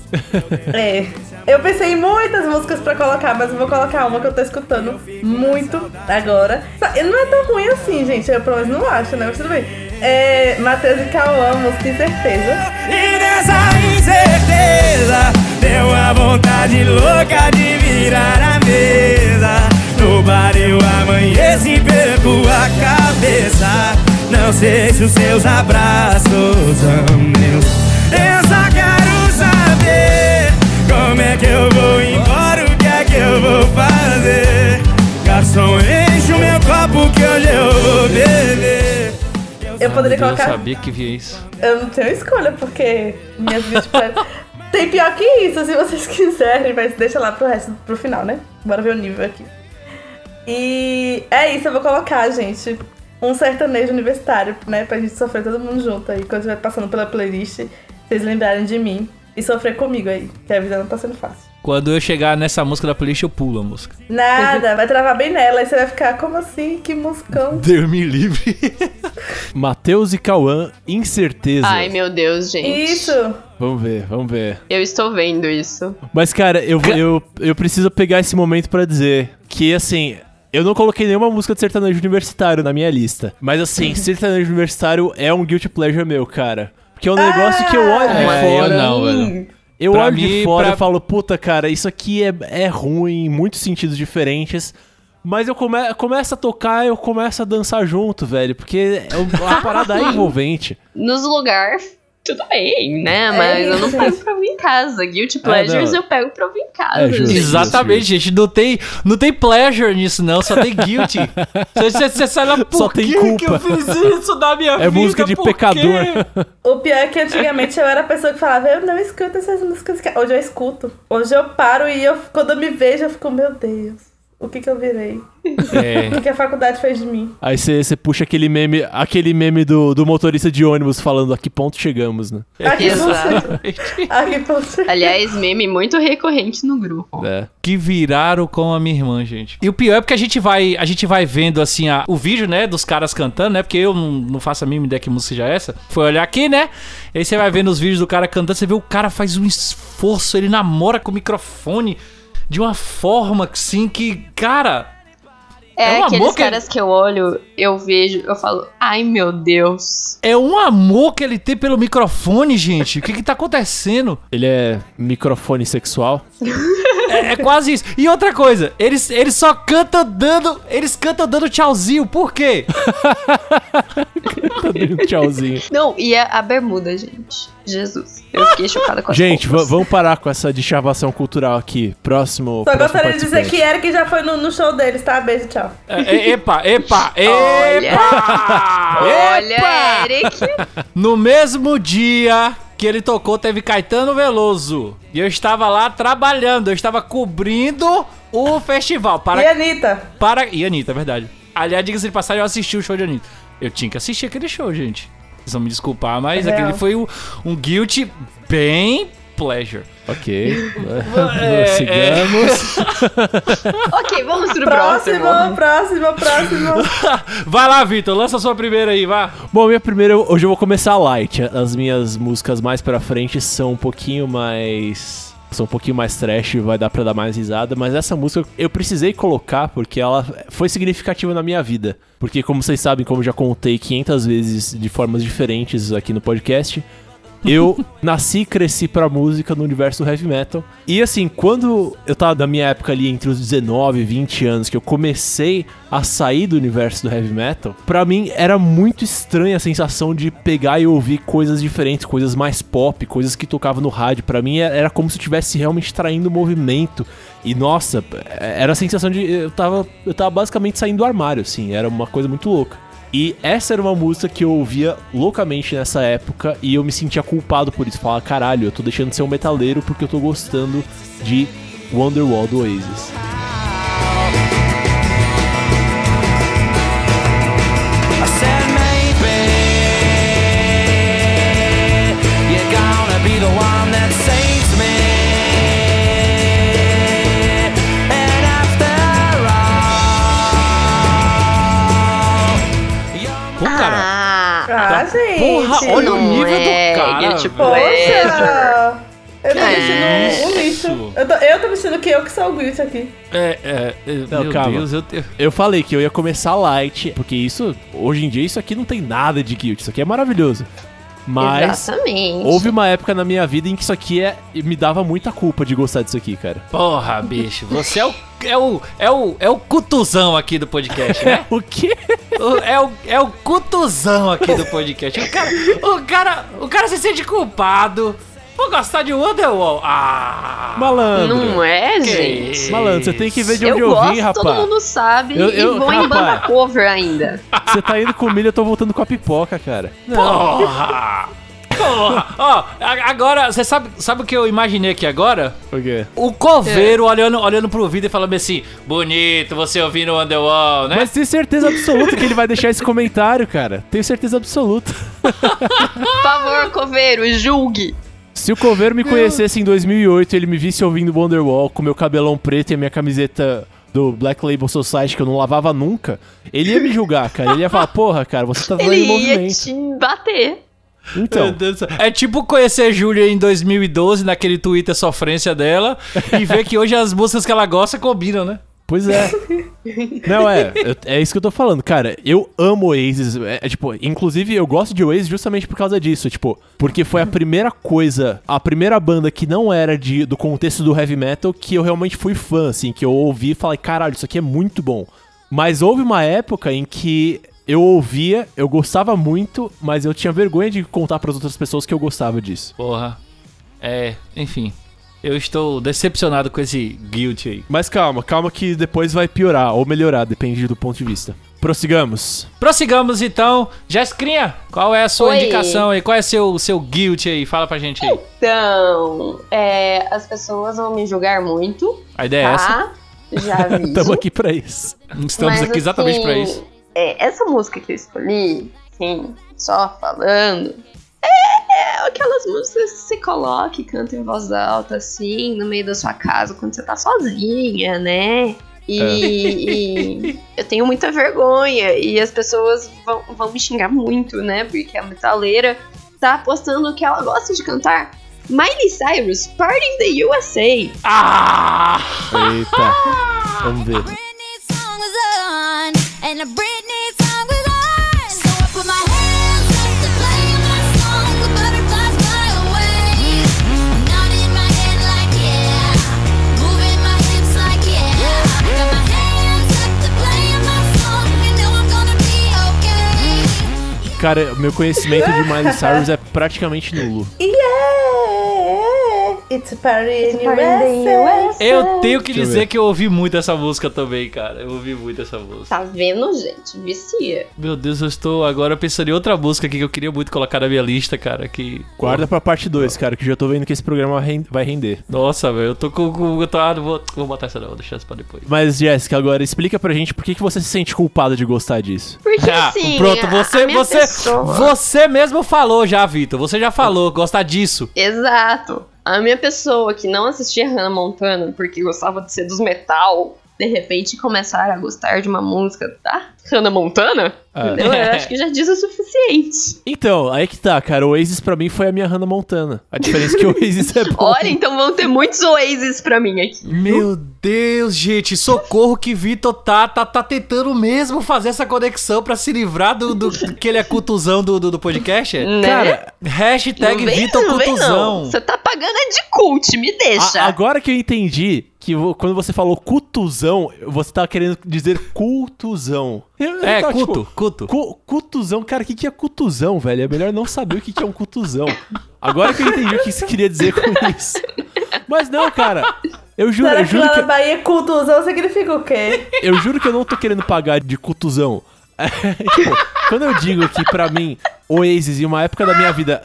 [SPEAKER 4] é. Eu pensei em muitas músicas pra colocar, mas eu vou colocar uma que eu tô escutando muito agora. Não é tão ruim assim, gente. Eu pelo menos não acho, né? Mas tudo bem. É Matheus e Cauã, música Incerteza.
[SPEAKER 5] E nessa incerteza Deu a vontade louca de virar a mesa. No bar eu amanheci perco a cabeça. Não sei se os seus abraços são meus. Eu só quero saber Como é que eu vou embora, o que é que eu vou fazer. Garçom, enche o meu copo que hoje eu vou beber
[SPEAKER 4] Eu poderia
[SPEAKER 2] Meu Deus,
[SPEAKER 4] colocar.
[SPEAKER 2] Eu sabia que via isso.
[SPEAKER 4] Eu não tenho escolha, porque minhas vídeos Tem pior que isso, se vocês quiserem, mas deixa lá pro resto, pro final, né? Bora ver o nível aqui. E é isso, eu vou colocar, gente, um sertanejo universitário, né? Pra gente sofrer todo mundo junto aí, quando estiver passando pela playlist, vocês lembrarem de mim e sofrer comigo aí, que a vida não tá sendo fácil.
[SPEAKER 2] Quando eu chegar nessa música da playlist, eu pulo a música.
[SPEAKER 4] Nada, vai travar bem nela, aí você vai ficar, como assim? Que muscão.
[SPEAKER 2] Deus me livre.
[SPEAKER 1] Matheus e Cauã, incerteza.
[SPEAKER 3] Ai, meu Deus, gente.
[SPEAKER 4] Isso!
[SPEAKER 1] Vamos ver, vamos ver.
[SPEAKER 3] Eu estou vendo isso.
[SPEAKER 1] Mas, cara, eu, eu, eu preciso pegar esse momento pra dizer que, assim, eu não coloquei nenhuma música de sertanejo universitário na minha lista. Mas, assim, sertanejo universitário é um guilty pleasure meu, cara. Porque é um negócio que eu olho de
[SPEAKER 2] É, eu
[SPEAKER 1] fora.
[SPEAKER 2] não, velho.
[SPEAKER 1] Eu
[SPEAKER 2] Pra
[SPEAKER 1] olho de
[SPEAKER 2] mim,
[SPEAKER 1] fora
[SPEAKER 2] pra-
[SPEAKER 1] e falo, puta, cara, isso aqui é, é ruim em muitos sentidos diferentes. Mas eu come, começo a tocar, eu começo a dançar junto, velho. Porque é um- a parada é envolvente.
[SPEAKER 3] Nos lugares, tudo bem, né? Mas eu não pego pra ouvir em casa. Guilty
[SPEAKER 1] É,
[SPEAKER 3] Pleasures eu pego pra ouvir em casa.
[SPEAKER 1] É justo.
[SPEAKER 3] gente.
[SPEAKER 2] Exatamente, gente. Não tem, não tem pleasure nisso, não. Só tem guilty. Você, você, sai lá, por
[SPEAKER 1] Só tem
[SPEAKER 2] que
[SPEAKER 1] culpa.
[SPEAKER 2] que eu fiz isso na minha vida?
[SPEAKER 1] É música de
[SPEAKER 2] Por
[SPEAKER 1] pecador.
[SPEAKER 2] quê?
[SPEAKER 4] O pior é que antigamente eu era a pessoa que falava, eu não escuto essas músicas. que-" Hoje eu escuto. Hoje eu paro e eu, quando eu me vejo, eu fico, meu Deus, o que que eu virei? O
[SPEAKER 1] É.
[SPEAKER 4] que que a faculdade fez de mim?
[SPEAKER 1] Aí você puxa aquele meme, aquele meme do, do motorista de ônibus falando a que ponto chegamos, né?
[SPEAKER 4] Aqui
[SPEAKER 3] Exato.
[SPEAKER 4] Aqui você.
[SPEAKER 3] Aliás, meme muito recorrente no grupo.
[SPEAKER 1] É.
[SPEAKER 2] que viraram com a minha irmã, gente. E o pior é porque a gente vai, a gente vai vendo assim a, o vídeo, né, dos caras cantando, né? Porque eu não, não faço a mínima ideia que música já é essa. Foi olhar aqui, né? Aí você vai vendo os vídeos do cara cantando, você vê o cara faz um esforço, ele namora com o microfone de uma forma assim que, cara,
[SPEAKER 3] É,
[SPEAKER 2] É um
[SPEAKER 3] aqueles
[SPEAKER 2] amor que-
[SPEAKER 3] caras que eu olho, eu vejo, eu falo, ai meu Deus.
[SPEAKER 2] é um amor que ele tem pelo microfone, gente. O que que tá acontecendo?
[SPEAKER 1] Ele é microfone sexual.
[SPEAKER 2] É, é quase isso. E outra coisa, eles, eles só cantam dando. Eles cantam dando tchauzinho. Por quê?
[SPEAKER 1] Tá dando tchauzinho.
[SPEAKER 3] Não, e a, a bermuda, gente. Jesus. Eu fiquei chocada com as
[SPEAKER 1] Gente, vamos parar com essa deschavação cultural aqui. Próximo.
[SPEAKER 4] Só
[SPEAKER 1] próximo
[SPEAKER 4] gostaria de dizer que Eric já foi no, no show deles, tá? Beijo, tchau.
[SPEAKER 2] É, é, epa, epa,
[SPEAKER 3] Olha.
[SPEAKER 2] epa!
[SPEAKER 3] Olha! Eric.
[SPEAKER 2] No mesmo dia que ele tocou, teve Caetano Veloso. E eu estava lá trabalhando, eu estava cobrindo o festival. Para,
[SPEAKER 4] E Anitta?
[SPEAKER 2] para... E Anitta, é verdade. Aliás, diga-se de passagem, eu assisti o show de Anitta. Eu tinha que assistir aquele show, gente. Vocês vão me desculpar, mas
[SPEAKER 4] É
[SPEAKER 2] aquele
[SPEAKER 4] real.
[SPEAKER 2] foi um, um guilty bem pleasure.
[SPEAKER 1] Ok.
[SPEAKER 2] É,
[SPEAKER 1] Sigamos.
[SPEAKER 3] ok, vamos pro
[SPEAKER 4] Próximo,
[SPEAKER 3] próximo.
[SPEAKER 4] próximo, próximo.
[SPEAKER 2] Vai lá, Vitor, lança a sua primeira aí, vá.
[SPEAKER 1] Bom, minha primeira, hoje eu vou começar light. As minhas músicas mais pra frente são um pouquinho mais. São um pouquinho mais trash, vai dar pra dar mais risada, mas essa música eu precisei colocar porque ela foi significativa na minha vida. Porque, como vocês sabem, como eu já contei 500 vezes de formas diferentes aqui no podcast, eu nasci e cresci pra música no universo heavy metal. E assim, quando eu tava na minha época ali entre os 19 e 20 anos, que eu comecei a sair do universo do heavy metal, pra mim era muito estranha a sensação de pegar e ouvir coisas diferentes, coisas mais pop, coisas que tocavam no rádio. Pra mim era como se eu estivesse realmente traindo movimento. E nossa, era a sensação de eu tava, eu tava basicamente saindo do armário, assim, era uma coisa muito louca. E essa era uma música que eu ouvia loucamente nessa época e eu me sentia culpado por isso. Falava, caralho, eu tô deixando de ser um metaleiro porque eu tô gostando de Wonderwall do Oasis.
[SPEAKER 2] Porra, olha o nível
[SPEAKER 3] é
[SPEAKER 2] do cara.
[SPEAKER 3] guilty
[SPEAKER 2] velho.
[SPEAKER 4] Poxa! Eu tô
[SPEAKER 3] É.
[SPEAKER 4] me sentindo um lixo. Eu tô, eu tô me sentindo que eu que sou o Guilty aqui.
[SPEAKER 2] É, é, é,
[SPEAKER 1] Não,
[SPEAKER 2] meu
[SPEAKER 1] calma.
[SPEAKER 2] Deus, eu tenho...
[SPEAKER 1] Eu falei que eu ia começar light, porque isso, hoje em dia, isso aqui não tem nada de guilt, isso aqui é maravilhoso. Mas
[SPEAKER 3] Exatamente.
[SPEAKER 1] houve uma época na minha vida em que isso aqui é, me dava muita culpa de gostar disso aqui, cara.
[SPEAKER 2] Porra, bicho, você é o, é o, é o, é o cutuzão aqui do podcast, né?
[SPEAKER 1] O quê?
[SPEAKER 2] O- é, o, é o cutuzão aqui do podcast. O cara, o cara, o cara se sente culpado por gostar de Wonderwall. Ah,
[SPEAKER 1] Malandro.
[SPEAKER 3] Não é, gente?
[SPEAKER 2] isso?
[SPEAKER 1] Malandro, você tem que ver de
[SPEAKER 3] Eu
[SPEAKER 1] onde eu,
[SPEAKER 3] gosto,
[SPEAKER 1] vim, rapaz.
[SPEAKER 3] todo mundo sabe.
[SPEAKER 1] Eu- eu-
[SPEAKER 3] e vou em
[SPEAKER 1] rapaz.
[SPEAKER 3] banda cover ainda.
[SPEAKER 1] Você tá indo com milho, eu tô voltando com a pipoca, cara.
[SPEAKER 2] Porra! Porra! Ó, a- agora, você sabe, sabe o que eu imaginei aqui agora?
[SPEAKER 1] Por quê?
[SPEAKER 2] O coveiro olhando, olhando pro vídeo e falando assim: bonito você ouvindo Wonderwall, né?
[SPEAKER 1] Mas tenho certeza absoluta que ele vai deixar esse comentário, cara. Tenho certeza absoluta.
[SPEAKER 3] Por favor, coveiro, julgue.
[SPEAKER 1] Se o Coveiro me conhecesse em 2008 e ele me visse ouvindo Wonderwall com meu cabelão preto e a minha camiseta do Black Label Society que eu não lavava nunca, ele ia me julgar, cara. Ele ia falar, porra, cara, você tá fazendo
[SPEAKER 3] Ele ia
[SPEAKER 1] movimento.
[SPEAKER 3] te bater.
[SPEAKER 1] Então.
[SPEAKER 2] É tipo conhecer a Júlia em 2012, naquele Twitter sofrência dela, e ver que hoje as músicas que ela gosta combinam, né?
[SPEAKER 1] Pois é. Não, é, é isso que eu tô falando, cara. Eu amo Oasis. É, é, tipo, inclusive eu gosto de Oasis justamente por causa disso, tipo, porque foi a primeira coisa, a primeira banda que não era de, do contexto do heavy metal que eu realmente fui fã, assim, que eu ouvi e falei, caralho, isso aqui é muito bom. Mas houve uma época em que eu ouvia, eu gostava muito, mas eu tinha vergonha de contar pras outras pessoas que eu gostava disso.
[SPEAKER 2] Porra. É, enfim. Eu estou decepcionado com esse guilty aí.
[SPEAKER 1] Mas calma, calma que depois vai piorar ou melhorar, depende do ponto de vista. Prossigamos.
[SPEAKER 2] Prossigamos então. Jessicrinha, qual é a sua
[SPEAKER 3] Oi.
[SPEAKER 2] indicação aí? Qual é seu seu guilty aí? Fala pra gente aí.
[SPEAKER 3] Então, é, as pessoas vão me julgar muito,
[SPEAKER 2] A ideia é essa.
[SPEAKER 3] tá? Já aviso.
[SPEAKER 1] Estamos aqui pra isso.
[SPEAKER 2] Estamos
[SPEAKER 3] Mas,
[SPEAKER 2] aqui exatamente
[SPEAKER 3] assim,
[SPEAKER 2] pra isso.
[SPEAKER 3] é, essa música que eu escolhi, assim, só falando, é, é aquelas músicas que você coloca e canta em voz alta, assim, no meio da sua casa, quando você tá sozinha, né? E, e eu tenho muita vergonha e as pessoas vão, vão me xingar muito, né? Porque a metaleira tá apostando que ela gosta de cantar Miley Cyrus, Party in the USA.
[SPEAKER 2] Ah!
[SPEAKER 1] Eita. Vamos ver. Cara, meu conhecimento de Miley Cyrus é praticamente nulo.
[SPEAKER 4] Yeah! It's a party in
[SPEAKER 3] party in the
[SPEAKER 4] USA.
[SPEAKER 2] Eu tenho que
[SPEAKER 1] Deixa
[SPEAKER 2] dizer que eu ouvi muito essa música também, cara. Eu ouvi muito essa música.
[SPEAKER 3] Tá vendo, gente? Vicia.
[SPEAKER 2] Meu Deus, eu estou agora pensando em outra música aqui que eu queria muito colocar na minha lista, cara. Que.
[SPEAKER 1] Guarda pra parte 2, cara, que já tô vendo que esse programa vai render.
[SPEAKER 2] Nossa, velho, eu tô com. com eu tô, ah, não vou, vou botar essa não, vou deixar essa pra depois.
[SPEAKER 1] Mas, Jéssica, agora explica pra gente por que, que você se sente culpada de gostar disso.
[SPEAKER 3] Porque
[SPEAKER 2] Ah,
[SPEAKER 3] assim.
[SPEAKER 2] pronto,
[SPEAKER 3] a-
[SPEAKER 2] você,
[SPEAKER 3] a minha
[SPEAKER 2] você,
[SPEAKER 3] pessoa-
[SPEAKER 2] você mesmo falou já, Vitor. Você já falou, gostar disso.
[SPEAKER 3] Exato. A minha pessoa que não assistia Hannah Montana porque gostava de ser dos metal, de repente começar a gostar de uma música da Hannah Montana,
[SPEAKER 1] Ah.
[SPEAKER 3] entendeu? Eu acho que já diz o suficiente.
[SPEAKER 1] Então, aí que tá, cara. O Oasis pra mim foi a minha Hannah Montana. A diferença é que o Oasis é bom.
[SPEAKER 3] Olha, então vão ter muitos Oasis pra mim aqui.
[SPEAKER 2] Meu Deus, gente, socorro que Vitor tá, tá, tá tentando mesmo fazer essa conexão pra se livrar do, do que ele é cutuzão do, do, do podcast.
[SPEAKER 3] Né?
[SPEAKER 1] Cara,
[SPEAKER 2] Hashtag Vitor. Cutuzão.
[SPEAKER 3] Você tá pagando é de cult, me deixa.
[SPEAKER 1] a- agora que eu entendi que quando você falou cutuzão, você tava querendo dizer cultuzão. Eu-
[SPEAKER 2] É,
[SPEAKER 1] tava,
[SPEAKER 2] cuto,
[SPEAKER 1] tipo,
[SPEAKER 2] cuto.
[SPEAKER 1] Cu, cutuzão, cara, o que, que é cutuzão, velho? É melhor não saber o que, que é um cutuzão. Agora que eu entendi o que você queria dizer com isso. Mas não, cara. Eu juro,
[SPEAKER 4] Será
[SPEAKER 1] eu
[SPEAKER 4] que
[SPEAKER 1] juro
[SPEAKER 4] lá
[SPEAKER 1] que,
[SPEAKER 4] na Bahia cultuzão significa o quê?
[SPEAKER 1] eu juro que eu não tô querendo pagar de cutuzão. É, tipo, quando eu digo que pra mim, Oasis, em uma época da minha vida,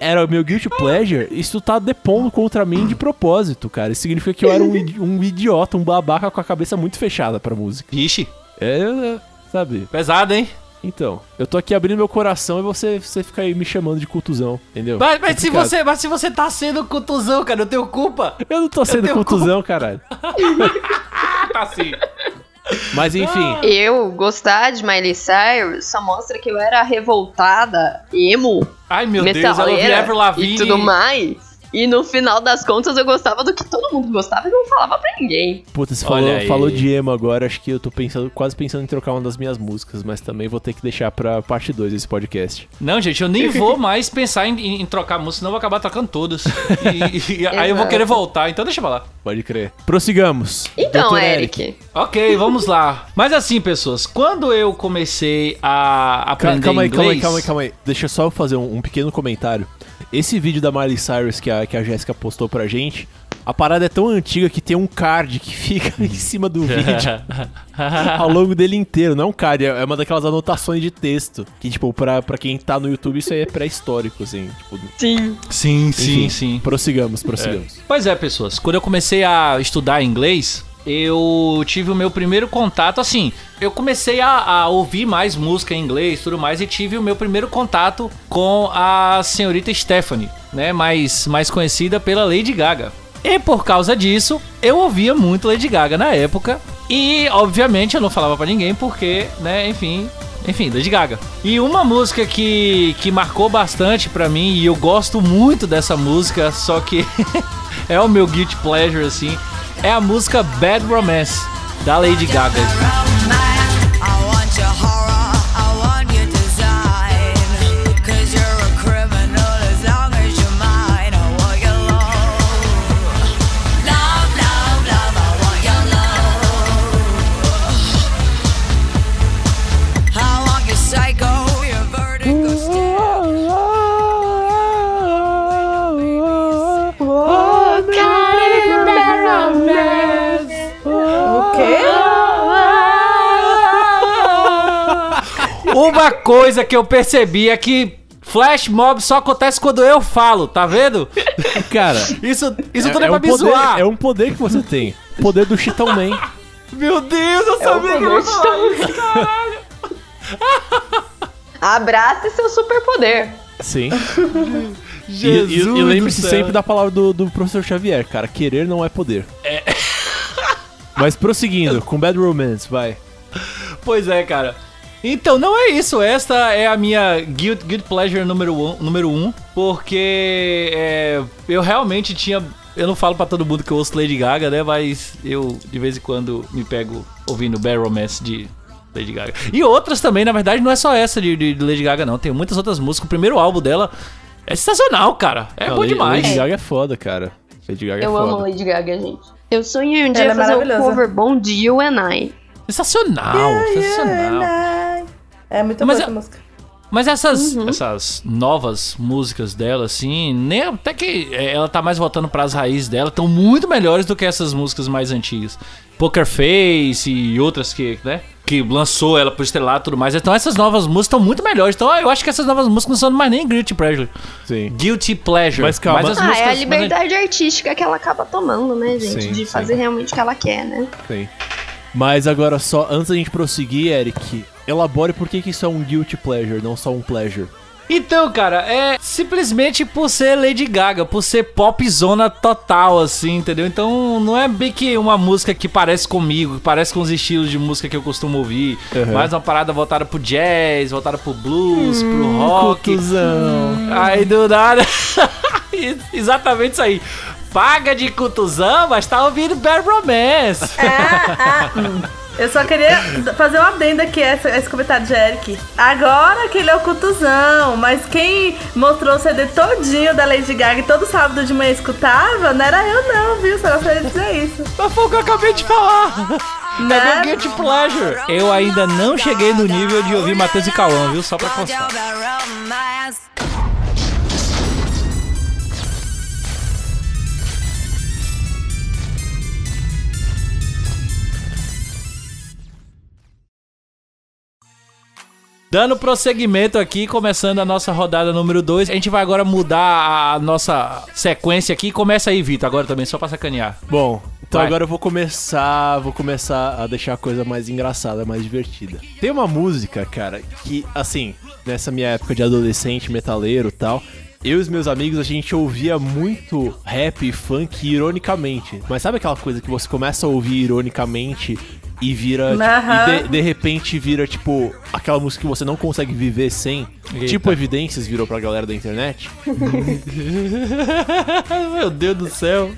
[SPEAKER 1] era o meu guilty pleasure, isso tá depondo contra mim de propósito, cara. Isso significa que eu era um, um idiota, um babaca com a cabeça muito fechada pra música.
[SPEAKER 2] Vixe,
[SPEAKER 1] É, é, sabe?
[SPEAKER 2] pesado, hein?
[SPEAKER 1] Então, eu tô aqui abrindo meu coração e você, você fica aí me chamando de cutuzão, entendeu?
[SPEAKER 2] Mas, mas se
[SPEAKER 1] Complicado.
[SPEAKER 2] você, mas se você tá sendo cutuzão, cara, eu tenho culpa.
[SPEAKER 1] Eu não tô sendo cutuzão, caralho.
[SPEAKER 2] Ah, tá sim.
[SPEAKER 1] Mas enfim,
[SPEAKER 3] Eu gostar de Miley Cyrus só mostra que eu era revoltada, emo,
[SPEAKER 2] Ai, meu Deus, ela Avril Lavigne.
[SPEAKER 3] e tudo mais. E no final das contas eu gostava do que todo mundo gostava e não falava pra ninguém.
[SPEAKER 1] puta, você falou, falou de emo agora, acho que eu tô pensando, quase pensando em trocar uma das minhas músicas, mas também vou ter que deixar pra parte 2 desse podcast.
[SPEAKER 2] Não, gente, eu nem vou mais pensar em, em- trocar música, senão eu vou acabar trocando todas. E, e- aí eu vou querer voltar, então deixa eu falar.
[SPEAKER 1] Pode crer. Prossigamos.
[SPEAKER 3] Então,
[SPEAKER 1] Dr.
[SPEAKER 3] Eric,
[SPEAKER 2] Ok, vamos lá. Mas assim, pessoas, quando eu comecei a aprender
[SPEAKER 1] calma aí,
[SPEAKER 2] inglês...
[SPEAKER 1] calma aí, calma aí, calma aí. Deixa só eu fazer um, um pequeno comentário. Esse vídeo da Miley Cyrus que a, que a Jéssica postou pra gente, a parada é tão antiga que tem um card que fica em cima do vídeo ao longo dele inteiro. Não é um card, é uma daquelas anotações de texto. Que, tipo, pra, pra quem tá no YouTube, isso aí é pré-histórico, assim. Tipo,
[SPEAKER 3] sim.
[SPEAKER 2] sim, sim,
[SPEAKER 1] enfim,
[SPEAKER 2] sim.
[SPEAKER 1] Prossigamos, prossigamos.
[SPEAKER 2] Pois é, pessoas. Quando eu comecei a estudar inglês, eu tive o meu primeiro contato, assim, eu comecei a, a ouvir mais música em inglês tudo mais, e tive o meu primeiro contato com a senhorita Stephanie, né? Mais, mais conhecida pela Lady Gaga. E por causa disso, eu ouvia muito Lady Gaga na época. E, obviamente, eu não falava pra ninguém porque, né, enfim, enfim, Lady Gaga. E uma música que, que marcou bastante pra mim, e eu gosto muito dessa música, só que é o meu guilty pleasure, assim, é a música Bad Romance. da Lady Gaga. Uma coisa que eu percebi é que flash mob só acontece quando eu falo, tá vendo?
[SPEAKER 1] Cara,
[SPEAKER 2] Isso, isso
[SPEAKER 1] é,
[SPEAKER 2] tudo é,
[SPEAKER 1] é
[SPEAKER 2] pra
[SPEAKER 1] um
[SPEAKER 2] me
[SPEAKER 1] poder,
[SPEAKER 2] zoar.
[SPEAKER 1] é um poder que você tem. O poder do Chitão Man.
[SPEAKER 2] Meu Deus, eu sabia que eu falar isso.
[SPEAKER 3] Abrace seu superpoder.
[SPEAKER 1] Sim. E,
[SPEAKER 2] Jesus
[SPEAKER 1] e, e lembre-se
[SPEAKER 2] do céu.
[SPEAKER 1] sempre da palavra do, do professor Xavier, cara. Querer não é poder. Mas prosseguindo, com Bad Romance, vai.
[SPEAKER 2] Pois é, cara. Então, não é isso. Esta é a minha Guild, guild Pleasure número um, número um porque é, eu realmente tinha. Eu não falo pra todo mundo que eu ouço Lady Gaga, né? Mas eu, de vez em quando, me pego ouvindo Bad Romance de Lady Gaga. E outras também, na verdade, não é só essa de, de- de Lady Gaga, não. Tem muitas outras músicas. O primeiro álbum dela é sensacional, cara. É
[SPEAKER 1] Não,
[SPEAKER 2] bom
[SPEAKER 1] Lady-
[SPEAKER 2] demais.
[SPEAKER 1] Lady Gaga é foda, cara. Lady Gaga é
[SPEAKER 3] Eu
[SPEAKER 1] foda.
[SPEAKER 3] amo Lady Gaga, gente. Eu sonhei um dia
[SPEAKER 4] Ela é
[SPEAKER 3] fazer o
[SPEAKER 4] maravilhosa.
[SPEAKER 3] cover bom de You and I.
[SPEAKER 2] Sensacional, sensacional.
[SPEAKER 4] É muito
[SPEAKER 2] Mas
[SPEAKER 4] boa
[SPEAKER 2] é-
[SPEAKER 4] essa música.
[SPEAKER 2] Mas essas, essas novas músicas dela, assim, nem, até que é, ela tá mais voltando pras raízes dela, estão muito melhores do que essas músicas mais antigas. Poker Face e outras que, né, que lançou ela pro estrelato e tudo mais. Então essas novas músicas estão muito melhores. Então eu acho que essas novas músicas não são mais nem Guilty Pleasure.
[SPEAKER 1] Sim.
[SPEAKER 2] Guilty Pleasure.
[SPEAKER 1] Mas calma.
[SPEAKER 2] as
[SPEAKER 3] Ah, é a
[SPEAKER 2] mais
[SPEAKER 3] liberdade artística que ela acaba tomando, né, gente?
[SPEAKER 1] Sim,
[SPEAKER 3] de
[SPEAKER 1] sim.
[SPEAKER 3] fazer realmente o que ela quer, né?
[SPEAKER 1] Sim. Mas agora só, antes da gente prosseguir, Eric, elabore por que, que isso é um guilty pleasure, não só um pleasure.
[SPEAKER 2] Então, cara, é simplesmente por ser Lady Gaga, por ser popzona total, assim, entendeu? Então não é bem que uma música que parece comigo, que parece com os estilos de música que eu costumo ouvir.
[SPEAKER 1] Uhum.
[SPEAKER 2] Mais uma parada voltada pro jazz, voltada pro blues, pro rock.
[SPEAKER 1] Cutuzão.
[SPEAKER 2] Aí do nada. Exatamente isso aí. Paga de cutuzão, mas tá ouvindo Bad Romance.
[SPEAKER 4] Eu só queria fazer uma adenda aqui a esse, comentário de Eric. Agora que ele é o cutuzão, mas quem mostrou o CD todinho da Lady Gaga e todo sábado de manhã escutava, não era eu não, viu? Só gostaria de dizer isso.
[SPEAKER 2] Mas foi o que eu acabei de falar. É
[SPEAKER 4] Né?
[SPEAKER 2] meu guilty pleasure. Eu ainda não cheguei no nível de ouvir Matheus e Cauã, viu? Só pra constar. Dando prosseguimento aqui, começando a nossa rodada número 2. A gente vai agora mudar a nossa sequência aqui. Começa aí, Vitor, agora também, só pra sacanear.
[SPEAKER 1] Bom, então
[SPEAKER 2] Vai.
[SPEAKER 1] agora eu vou começar, vou começar a deixar a coisa mais engraçada, mais divertida. Tem uma música, cara, que assim, nessa minha época de adolescente, metaleiro e tal, eu e os meus amigos a gente ouvia muito rap e funk ironicamente. Mas sabe aquela coisa que você começa a ouvir ironicamente e vira tipo, e de, de repente vira tipo aquela música que você não consegue viver sem,
[SPEAKER 2] Eita.
[SPEAKER 1] tipo evidências virou pra galera da internet?
[SPEAKER 2] Meu Deus do céu.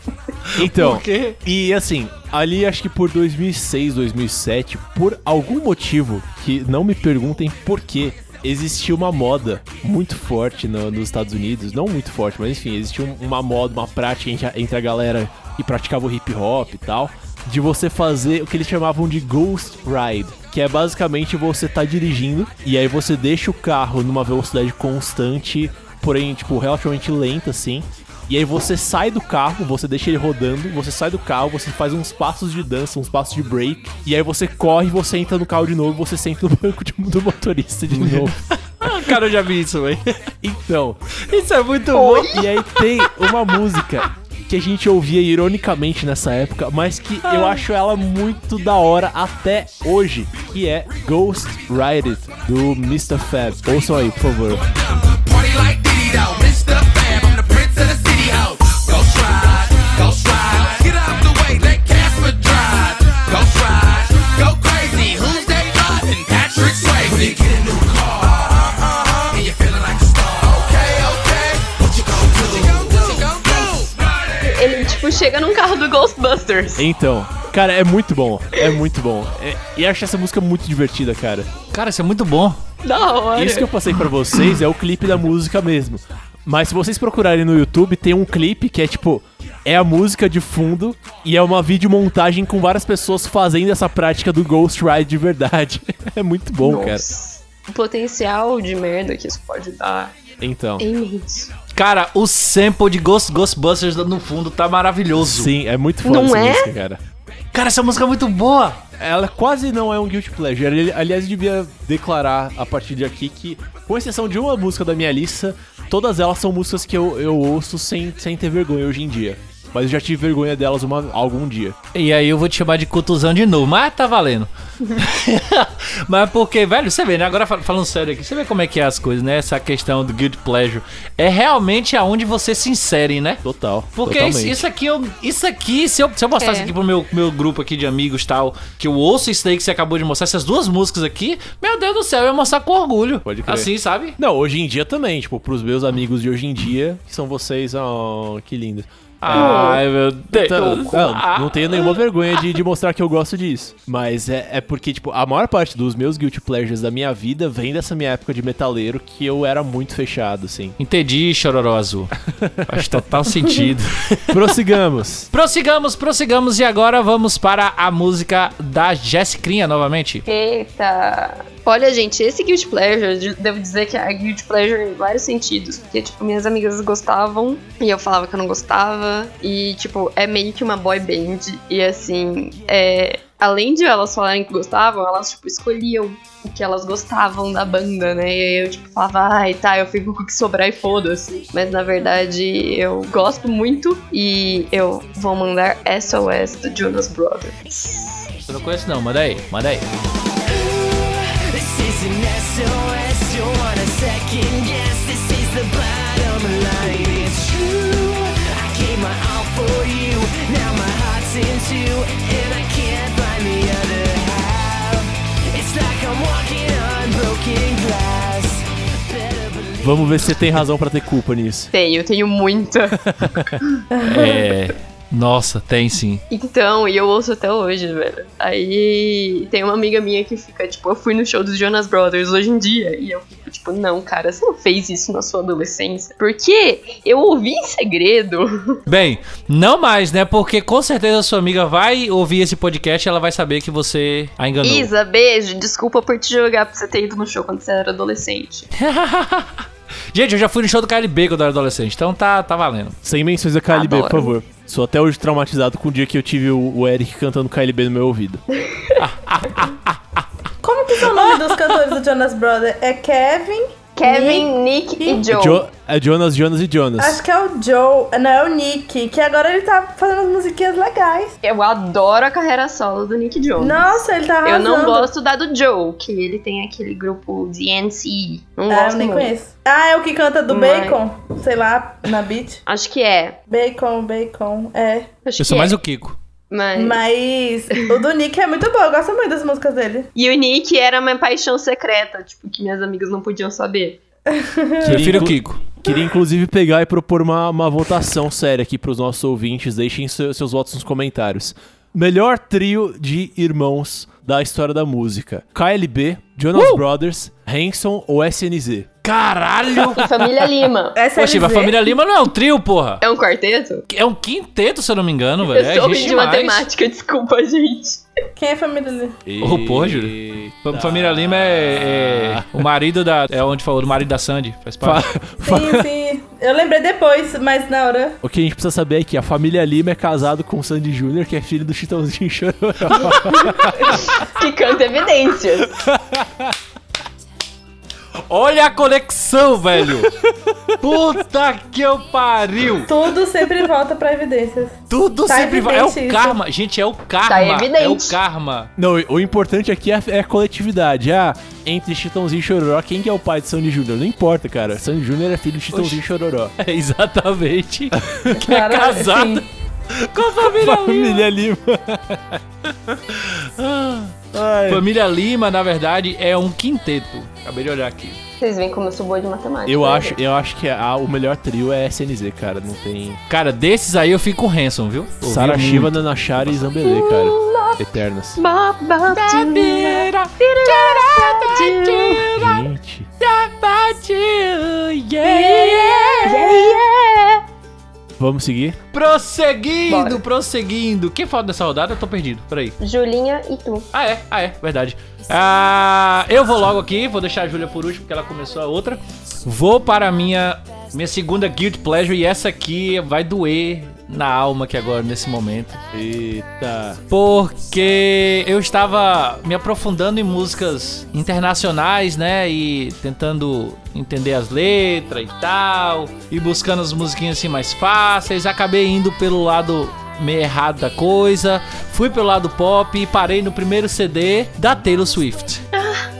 [SPEAKER 1] Então,
[SPEAKER 2] Por quê?
[SPEAKER 1] E assim, ali acho que por 2006, 2007, por algum motivo que não me perguntem por quê, existia uma moda muito forte no- nos Estados Unidos, não muito forte, mas enfim, existia um- uma moda, uma prática entre, entre a galera que praticava o hip hop e tal, de você fazer o que eles chamavam de ghost ride, que é basicamente você tá dirigindo e aí você deixa o carro numa velocidade constante, porém tipo relativamente lenta assim, e aí você sai do carro, você deixa ele rodando, você sai do carro, você faz uns passos de dança, uns passos de break, e aí você corre, você entra no carro de novo, você senta no banco de- do motorista de novo.
[SPEAKER 2] Cara, eu já vi isso, velho.
[SPEAKER 1] Então,
[SPEAKER 2] Isso é muito bom.
[SPEAKER 1] e aí tem uma música que a gente ouvia ironicamente nessa época, mas que eu acho ela muito da hora até hoje, que é Ghost Ride It, do Mr. Fab. Ouçam aí, por favor.
[SPEAKER 6] Party like Diddy though, Mr. Fab,
[SPEAKER 3] chega num carro do Ghostbusters.
[SPEAKER 1] Então, cara, é muito bom. É muito bom. É- e acho essa música muito divertida, cara.
[SPEAKER 2] Cara, isso é muito bom.
[SPEAKER 3] Da hora.
[SPEAKER 1] Isso que eu passei pra vocês é o clipe da música mesmo. Mas se vocês procurarem no YouTube, tem um clipe que é tipo. É a música de fundo e é uma videomontagem com várias pessoas fazendo essa prática do Ghost Ride de verdade. É muito bom, cara.
[SPEAKER 3] Nossa. O potencial de merda que isso pode dar
[SPEAKER 1] Então.
[SPEAKER 3] é imenso.
[SPEAKER 2] Cara, o sample de Ghost, Ghostbusters no fundo tá maravilhoso.
[SPEAKER 1] Sim, é muito foda
[SPEAKER 3] Não
[SPEAKER 1] essa
[SPEAKER 3] é?
[SPEAKER 1] música, cara.
[SPEAKER 2] Cara, essa música é muito boa.
[SPEAKER 1] Ela quase não é um guilty pleasure. Ali- Aliás, eu devia declarar a partir de aqui que, com exceção de uma música da minha lista, todas elas são músicas que eu, eu ouço sem, sem ter vergonha hoje em dia. Mas eu já tive vergonha delas uma, algum dia.
[SPEAKER 2] E aí eu vou te chamar de cutuzão de novo, mas tá valendo. mas porque, velho, você vê, né? Agora fal- falando sério aqui, você vê como é que é as coisas, né? Essa questão do guilty pleasure. É realmente aonde você se insere, né?
[SPEAKER 1] Total.
[SPEAKER 2] Porque isso, isso aqui, eu, isso aqui, se eu, se eu mostrasse
[SPEAKER 3] É.
[SPEAKER 2] aqui pro meu, meu grupo aqui de amigos tal, que eu ouço isso daí que você acabou de mostrar, essas duas músicas aqui, meu Deus do céu, eu ia mostrar com orgulho.
[SPEAKER 1] Pode crer.
[SPEAKER 2] Assim, sabe?
[SPEAKER 1] Não, hoje em dia também, tipo, pros meus amigos de hoje em dia, que são vocês, oh, que lindo.
[SPEAKER 2] Ai, meu Deus.
[SPEAKER 1] Então, não, não tenho nenhuma vergonha de, de mostrar que eu gosto disso. Mas é, é porque, tipo, a maior parte dos meus guilty pleasures da minha vida vem dessa minha época de metaleiro que eu era muito fechado, assim.
[SPEAKER 2] Entendi, chororó azul. Faz total sentido.
[SPEAKER 1] Prossigamos.
[SPEAKER 2] Prossigamos, prossigamos e agora vamos para a música da Jessicrinha novamente.
[SPEAKER 3] Eita! Olha, gente, esse Guilty Pleasure, de- devo dizer que é Guilty Pleasure em vários sentidos. Porque, tipo, minhas amigas gostavam e eu falava que eu não gostava. E, tipo, é meio que uma boy band. E, assim, é, além de elas falarem que gostavam, elas, tipo, escolhiam o que elas gostavam da banda, né? E aí eu, tipo, falava, ai, tá, eu fico com o que sobrar e foda-se. Mas, na verdade, eu gosto muito e eu vou mandar SOS do Jonas Brothers.
[SPEAKER 2] Eu não conheço não, manda aí, manda aí.
[SPEAKER 7] This is an SOS, you want a second guess. This is the bottom line, it's true. I gave my all for you, now my heart's in two, and I can't find the other half. It's like I'm walking on broken glass. Better believe.
[SPEAKER 1] Vamos ver se você tem razão pra ter culpa nisso.
[SPEAKER 3] Tenho, tenho muita.
[SPEAKER 2] É. Nossa, tem sim.
[SPEAKER 3] Então, e eu ouço até hoje, velho. Aí tem uma amiga minha que fica, tipo, eu fui no show dos Jonas Brothers hoje em dia. E eu fico, tipo, não, cara, você não fez isso na sua adolescência. Porque eu ouvi em segredo.
[SPEAKER 2] Bem, não mais, né? Porque com certeza a sua amiga vai ouvir esse podcast e ela vai saber que você a enganou.
[SPEAKER 3] Isa, beijo. Desculpa por te jogar por você ter ido no show quando você era adolescente.
[SPEAKER 2] Gente, eu já fui no show do KLB quando eu era adolescente, então tá, tá valendo.
[SPEAKER 1] Sem menções a KLB,
[SPEAKER 3] Adoro.
[SPEAKER 1] por favor. Sou até hoje traumatizado com o dia que eu tive o, Eric cantando KLB no meu ouvido.
[SPEAKER 4] Como que são o nome dos cantores do Jonas Brothers? É Kevin?
[SPEAKER 3] Kevin, Nick e
[SPEAKER 1] É,
[SPEAKER 3] Joe.
[SPEAKER 1] Jo- é Jonas, Jonas e Jonas.
[SPEAKER 4] Acho que é o Joe. Não, é o Nick. Que agora ele tá fazendo umas musiquinhas legais.
[SPEAKER 3] Eu adoro a carreira solo do Nick Jones.
[SPEAKER 4] Nossa, ele tá
[SPEAKER 3] Eu
[SPEAKER 4] arrasando.
[SPEAKER 3] não gosto da do Joe, que ele tem aquele grupo DNC. Não
[SPEAKER 4] Ah,
[SPEAKER 3] gosto
[SPEAKER 4] eu nem
[SPEAKER 3] muito.
[SPEAKER 4] conheço. Ah, é o que canta do
[SPEAKER 3] Mas-
[SPEAKER 4] Bacon? Sei lá, na beat.
[SPEAKER 3] Acho que é.
[SPEAKER 4] Bacon, Bacon, é.
[SPEAKER 3] Acho
[SPEAKER 2] Eu sou
[SPEAKER 3] que
[SPEAKER 2] mais
[SPEAKER 3] é.
[SPEAKER 2] o Kiko.
[SPEAKER 3] Mas...
[SPEAKER 4] Mas o do Nick é muito bom, eu gosto muito das músicas dele.
[SPEAKER 3] E o Nick era minha paixão secreta, tipo, que minhas amigas não podiam saber.
[SPEAKER 2] Prefiro o Kiko.
[SPEAKER 1] Queria inclusive pegar e propor uma, uma votação séria aqui pros nossos ouvintes. Deixem seu- seus votos nos comentários. Melhor trio de irmãos da história da música: KLB, Jonas
[SPEAKER 2] Uh!
[SPEAKER 1] Brothers, Hanson ou SNZ?
[SPEAKER 2] Caralho!
[SPEAKER 3] E Família Lima.
[SPEAKER 4] Essa
[SPEAKER 2] Poxa, a família Lima não é um trio, porra.
[SPEAKER 3] É um quarteto?
[SPEAKER 2] É um quinteto, se eu não me engano, velho.
[SPEAKER 3] Eu
[SPEAKER 2] É
[SPEAKER 3] sou
[SPEAKER 2] gente
[SPEAKER 3] de
[SPEAKER 2] demais.
[SPEAKER 3] matemática, desculpa, gente.
[SPEAKER 4] Quem é a família dele?
[SPEAKER 2] Ô, porra, Júlio. Fam- Família Lima é, é o marido da. É onde falou, o marido da Sandy. Faz parte.
[SPEAKER 1] Fa-
[SPEAKER 4] Sim, sim. Eu lembrei depois, mas na hora.
[SPEAKER 1] O que a gente precisa saber é que a família Lima é casado com o Sandy Jr., que é filho do Chitãozinho Chororó.
[SPEAKER 3] Que canta evidências.
[SPEAKER 2] Olha a conexão, velho! Puta que eu pariu!
[SPEAKER 4] Tudo sempre volta pra evidências.
[SPEAKER 2] Tudo
[SPEAKER 4] Tá
[SPEAKER 2] sempre vai. É o
[SPEAKER 4] isso.
[SPEAKER 2] karma. Gente, é o karma.
[SPEAKER 3] Tá evidente.
[SPEAKER 2] É o karma.
[SPEAKER 1] Não, o importante aqui é a, é a coletividade. Ah, entre Chitãozinho e Chororó, quem que é o pai de Sandy Jr.? Não importa, cara. Sandy Jr. é filho de Chitãozinho e Chororó.
[SPEAKER 2] É exatamente. que é casado
[SPEAKER 4] sim.
[SPEAKER 2] com a família Lima.
[SPEAKER 1] Família Lima. Ai.
[SPEAKER 2] Família Lima, na verdade, é um quinteto. Acabei de olhar aqui.
[SPEAKER 3] Vocês veem como eu sou boa de matemática.
[SPEAKER 1] Eu
[SPEAKER 3] né,
[SPEAKER 1] acho, eu acho que a- o melhor trio é SNZ, cara. Não tem.
[SPEAKER 2] Cara, desses aí eu fico com o Hanson, viu?
[SPEAKER 1] Sara. Shiva, Nana Chara e Zambelê, cara. Eternas. Gente. Vamos seguir?
[SPEAKER 2] Prosseguindo,
[SPEAKER 3] Bora.
[SPEAKER 2] prosseguindo. Quem falta dessa rodada? Eu tô perdido. Peraí.
[SPEAKER 3] Julinha e tu.
[SPEAKER 2] Ah, é, ah, é, verdade. Ah, eu vou logo aqui, vou deixar a Júlia por último, porque ela começou a outra. Vou para a minha, minha segunda Guild Pleasure e essa aqui vai doer na alma aqui agora, nesse momento.
[SPEAKER 1] Eita.
[SPEAKER 2] Porque eu estava me aprofundando em músicas internacionais, né? E tentando entender as letras e tal. E buscando as musiquinhas assim mais fáceis. Acabei indo pelo lado meio errado da coisa. Fui pelo lado pop e parei no primeiro CD da Taylor Swift.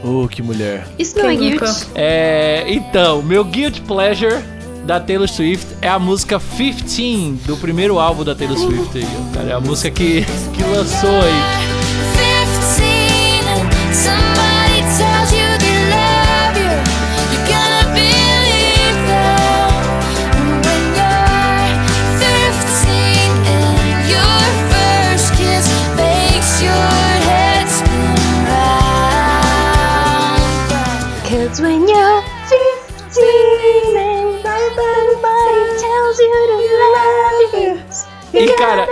[SPEAKER 1] Oh, que mulher.
[SPEAKER 3] Isso não é guilt.
[SPEAKER 2] É, então, meu guilty pleasure da Taylor Swift é a música 15 do primeiro álbum da Taylor Swift. Aí, cara, é a música que, que lançou aí.
[SPEAKER 8] 15
[SPEAKER 2] E cara,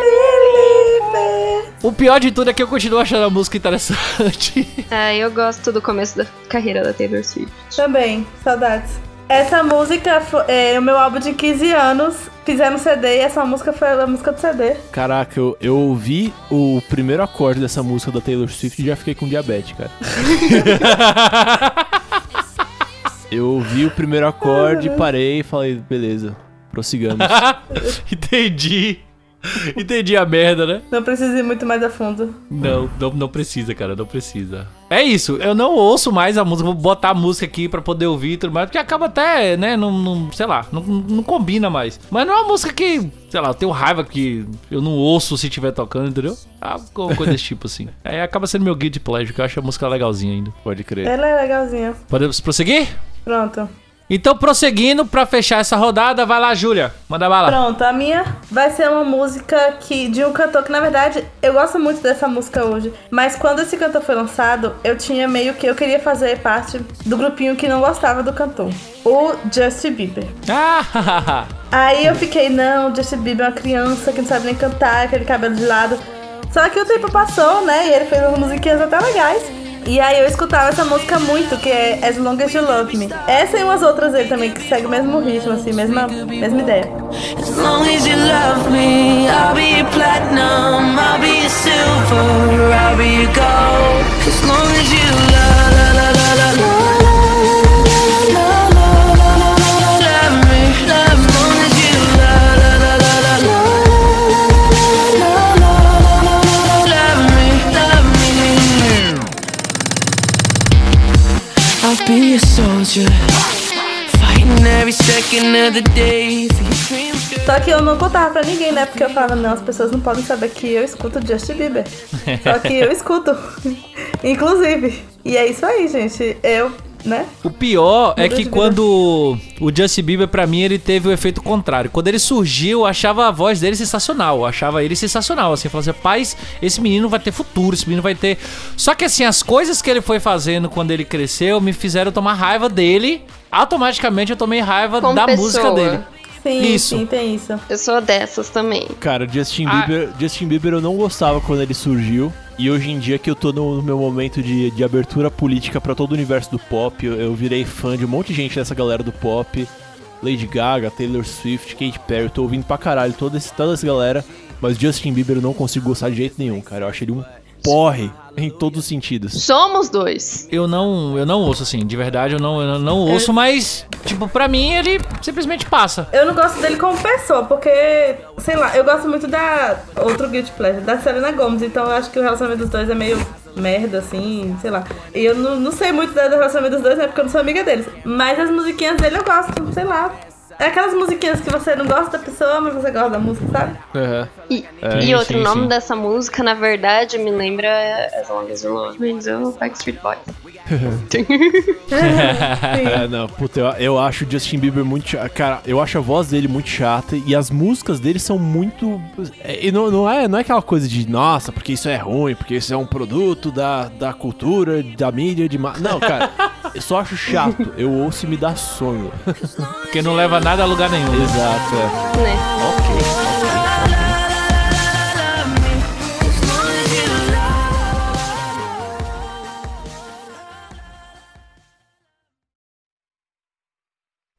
[SPEAKER 2] o pior de tudo é que eu continuo achando a música interessante.
[SPEAKER 3] Ah, eu gosto do começo da carreira da Taylor Swift.
[SPEAKER 4] Também, saudades. Essa música fo- é o meu álbum de 15 anos. Fizeram CD e essa música foi a música do CD.
[SPEAKER 1] Caraca, eu, eu ouvi o primeiro acorde dessa música da Taylor Swift e já fiquei com diabetes, cara. eu ouvi o primeiro acorde, parei e falei, beleza, prossigamos.
[SPEAKER 2] Entendi. Entendi a merda, né?
[SPEAKER 4] Não precisa ir muito mais a fundo.
[SPEAKER 2] Não, não, não precisa, cara, não precisa. É isso, eu não ouço mais a música, vou botar a música aqui pra poder ouvir e tudo mais, porque acaba até, né, não, não- sei lá, não, não combina mais. Mas não é uma música que, sei lá, eu tenho raiva que eu não ouço se estiver tocando, entendeu? Alguma coisa desse tipo assim. Aí acaba sendo meu guilty pleasure, que eu acho a música legalzinha ainda.
[SPEAKER 1] Pode crer.
[SPEAKER 4] Ela é legalzinha.
[SPEAKER 2] Podemos prosseguir?
[SPEAKER 4] Pronto.
[SPEAKER 2] Então, prosseguindo, pra fechar essa rodada, vai lá, Júlia, manda bala.
[SPEAKER 4] Pronto, a minha vai ser uma música que de um cantor que, na verdade, eu gosto muito dessa música hoje. Mas quando esse cantor foi lançado, eu tinha meio que eu queria fazer parte do grupinho que não gostava do cantor. O Justin Bieber.
[SPEAKER 2] Ah,
[SPEAKER 4] Aí eu fiquei, não, Justin Bieber é uma criança que não sabe nem cantar, aquele cabelo de lado. Só que o tempo passou, né? E ele fez umas musiquinhas até legais. E aí eu escutava essa música muito, que é As Long As You Love Me. Essa e umas outras dele também, que segue o mesmo ritmo, assim, mesma, mesma ideia.
[SPEAKER 7] As long as you love me, I'll be platinum, I'll be silver, I'll be gold. As long as you love, la, la,
[SPEAKER 4] Só que eu não contava pra ninguém, né? Porque eu falava, não, as pessoas não podem saber que eu escuto Justin Bieber. Só que eu escuto. Inclusive. E é isso aí, gente. Eu, né?
[SPEAKER 2] O pior é que quando o Justin Bieber, pra mim, ele teve o efeito contrário. Quando ele surgiu, eu achava a voz dele sensacional. Eu achava ele sensacional. Assim, eu falava assim, paz, esse menino vai ter futuro, esse menino vai ter. Só que assim, as coisas que ele foi fazendo quando ele cresceu me fizeram tomar raiva dele. Automaticamente eu tomei raiva
[SPEAKER 3] Como
[SPEAKER 2] da
[SPEAKER 3] pessoa.
[SPEAKER 2] música dele.
[SPEAKER 4] Sim,
[SPEAKER 2] Isso.
[SPEAKER 4] sim, tem isso.
[SPEAKER 3] Eu sou dessas também.
[SPEAKER 1] Cara, Justin
[SPEAKER 2] Ah.
[SPEAKER 1] Bieber, Justin Bieber eu não gostava quando ele surgiu. E hoje em dia que eu tô no, meu momento de, de abertura política pra todo o universo do pop, eu, eu virei fã de um monte de gente dessa galera do pop. Lady Gaga, Taylor Swift, Katy Perry, eu tô ouvindo pra caralho toda, esse, toda essa galera. Mas Justin Bieber eu não consigo gostar de jeito nenhum, cara. Eu acho ele um porre em todos os sentidos.
[SPEAKER 3] Somos dois.
[SPEAKER 2] Eu não, eu não ouço assim, de verdade eu não, eu não ouço, mas, tipo, pra mim ele simplesmente passa.
[SPEAKER 4] Eu não gosto dele como pessoa, porque, sei lá, eu gosto muito da. Outro Guilty Pleasure, da Selena Gomez, então eu acho que o relacionamento dos dois é meio merda, assim, sei lá. E eu não, não sei muito da- do relacionamento dos dois, né? Porque eu não sou amiga deles. Mas as musiquinhas dele eu gosto, sei lá. É aquelas musiquinhas que você não gosta da pessoa, mas você gosta da música, sabe?
[SPEAKER 1] Aham.
[SPEAKER 3] E,
[SPEAKER 1] É,
[SPEAKER 3] e
[SPEAKER 1] sim,
[SPEAKER 3] outro
[SPEAKER 1] sim,
[SPEAKER 3] nome
[SPEAKER 1] sim.
[SPEAKER 3] dessa música, na verdade, me lembra As Long As You Love Me do Backstreet Boys.
[SPEAKER 1] É, não, puta, eu, eu acho o Justin Bieber muito chato. Cara, eu acho a voz dele muito chata e as músicas dele são muito. é, E não, não, é, não é aquela coisa de, nossa, porque isso é ruim, porque isso é um produto da, da cultura, da mídia, de. ma-". Não, cara, eu só acho chato. Eu ouço e me dá sono.
[SPEAKER 2] Porque não leva nada a lugar nenhum.
[SPEAKER 1] Exato, é.
[SPEAKER 3] Né?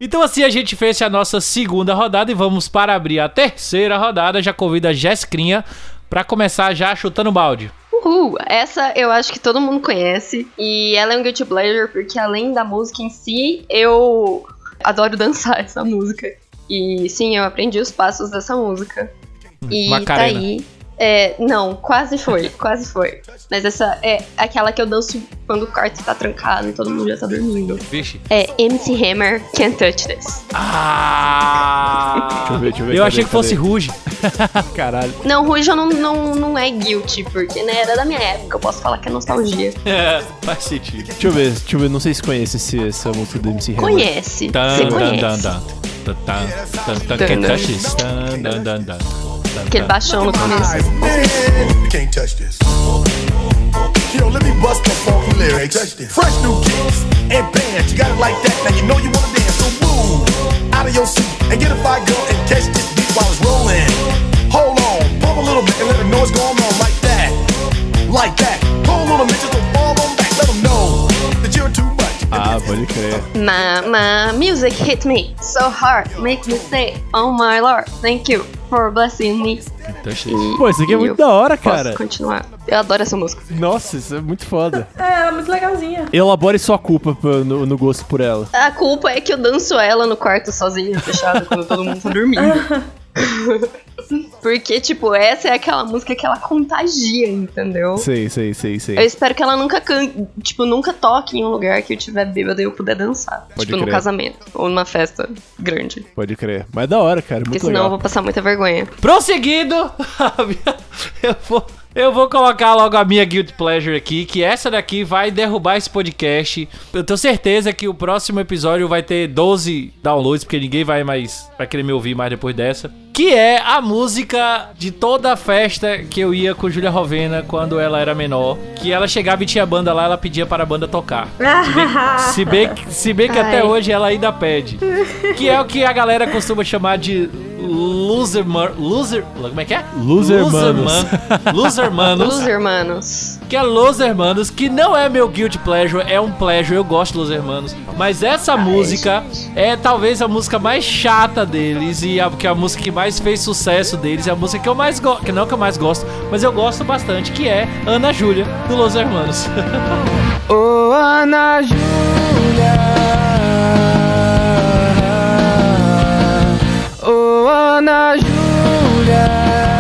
[SPEAKER 2] Então assim a gente fecha a nossa segunda rodada e vamos para abrir a terceira rodada. Já convido a Jessicrinha pra começar já chutando balde.
[SPEAKER 3] Uhul, essa eu acho que todo mundo conhece. E ela é um guilty pleasure porque além da música em si, eu adoro dançar essa música. E sim, eu aprendi os passos dessa música. E
[SPEAKER 2] Macarena.
[SPEAKER 3] tá aí. É, não, quase foi, quase foi. Mas essa é aquela que eu danço quando o quarto tá trancado e todo mundo já tá dormindo.
[SPEAKER 2] Vixe.
[SPEAKER 3] É MC Hammer Can't Touch This.
[SPEAKER 2] Ah!
[SPEAKER 1] Deixa eu ver, deixa eu ver.
[SPEAKER 2] Eu
[SPEAKER 1] cadê,
[SPEAKER 2] achei que
[SPEAKER 1] cadê?
[SPEAKER 2] fosse Ruge.
[SPEAKER 1] Caralho.
[SPEAKER 3] Não, Ruja não, não, não é guilty, porque né, era da minha época, eu posso falar que é nostalgia.
[SPEAKER 2] É, faz sentido.
[SPEAKER 1] Deixa eu ver, deixa eu ver. Não sei se conhece esse, essa música do MC Hammer.
[SPEAKER 3] Conhece, você conhece.
[SPEAKER 2] tan, tan, tan, Can't touch this.
[SPEAKER 3] Aquele baixão no começo.
[SPEAKER 9] You can't touch this. Yo, let me bust the funky lyrics. Fresh new kicks and bands. You got it like that. Now you know you wanna dance. So move out of your seat and get a fire girl and catch this beat while it's rolling. Hold on, pump a little bit and let them know what's going on like that. Like that. Pull little bitches to
[SPEAKER 1] pode crer.
[SPEAKER 3] My, my music hit me so hard, make me say, oh my lord, thank you for blessing me.
[SPEAKER 2] This.
[SPEAKER 3] E-
[SPEAKER 1] Pô, isso aqui é muito da hora,
[SPEAKER 3] posso
[SPEAKER 1] cara.
[SPEAKER 3] continuar. Eu adoro essa música.
[SPEAKER 1] Nossa, isso é muito foda.
[SPEAKER 4] É, ela é muito legalzinha.
[SPEAKER 1] Elabore sua culpa no, no gosto por ela.
[SPEAKER 3] A culpa é que eu danço ela no quarto sozinha, fechado, quando todo mundo tá dormindo. Porque, tipo, essa é aquela música que ela contagia, entendeu?
[SPEAKER 1] Sei, sei, sei,
[SPEAKER 3] Eu
[SPEAKER 1] sei.
[SPEAKER 3] espero que ela nunca can... tipo, nunca toque em um lugar que eu tiver bêbado e eu puder dançar.
[SPEAKER 1] Pode
[SPEAKER 3] tipo, no
[SPEAKER 1] crer.
[SPEAKER 3] casamento. Ou numa festa grande.
[SPEAKER 1] Pode crer. Mas da hora, cara.
[SPEAKER 3] Porque
[SPEAKER 1] Muito
[SPEAKER 3] senão eu
[SPEAKER 1] legal.
[SPEAKER 3] vou passar muita vergonha.
[SPEAKER 2] Prosseguindo, eu vou, eu vou colocar logo a minha Guilty Pleasure aqui, que essa daqui vai derrubar esse podcast. Eu tenho certeza que o próximo episódio vai ter 12 downloads, porque ninguém vai mais vai querer me ouvir mais depois dessa. Que é a música de toda a festa que eu ia com Julia Rovena quando ela era menor. Que ela chegava e tinha banda lá, ela pedia para a banda tocar. Se bem, que- se bem que até
[SPEAKER 3] Ai.
[SPEAKER 2] hoje ela ainda pede. Que é o que a galera costuma chamar de loser, man- loser, como é que é?
[SPEAKER 1] Loser manos.
[SPEAKER 2] man- loser manos.
[SPEAKER 3] Os hermanos.
[SPEAKER 2] Que é Los Hermanos, que não é meu guilty pleasure, é um pleasure, eu gosto dos Hermanos. Mas essa música é talvez a música mais chata deles e a, que é a música que mais fez sucesso deles, é a música que eu mais gosto, que não que eu mais gosto, mas eu gosto bastante, que é Ana Júlia, do Los Hermanos.
[SPEAKER 5] Ô Ana Júlia Ô Ana Júlia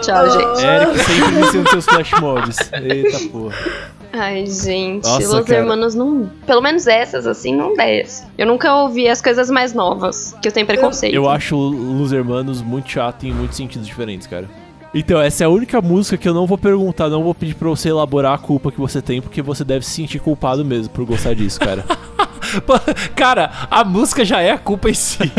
[SPEAKER 3] Tchau, gente.
[SPEAKER 1] Eric sempre iniciando seus flash mobs. Eita porra.
[SPEAKER 3] Ai, gente.
[SPEAKER 1] Nossa,
[SPEAKER 3] Los
[SPEAKER 1] cara.
[SPEAKER 3] Hermanos não. Pelo menos essas, assim, não desce. Eu nunca ouvi as coisas mais novas, que eu tenho preconceito.
[SPEAKER 1] Eu acho Los Hermanos muito chato em muitos sentidos diferentes, cara. Então, essa é a única música que eu não vou perguntar, não vou pedir pra você elaborar a culpa que você tem, porque você deve se sentir culpado mesmo por gostar disso, cara.
[SPEAKER 2] Cara, a música já é a culpa em si.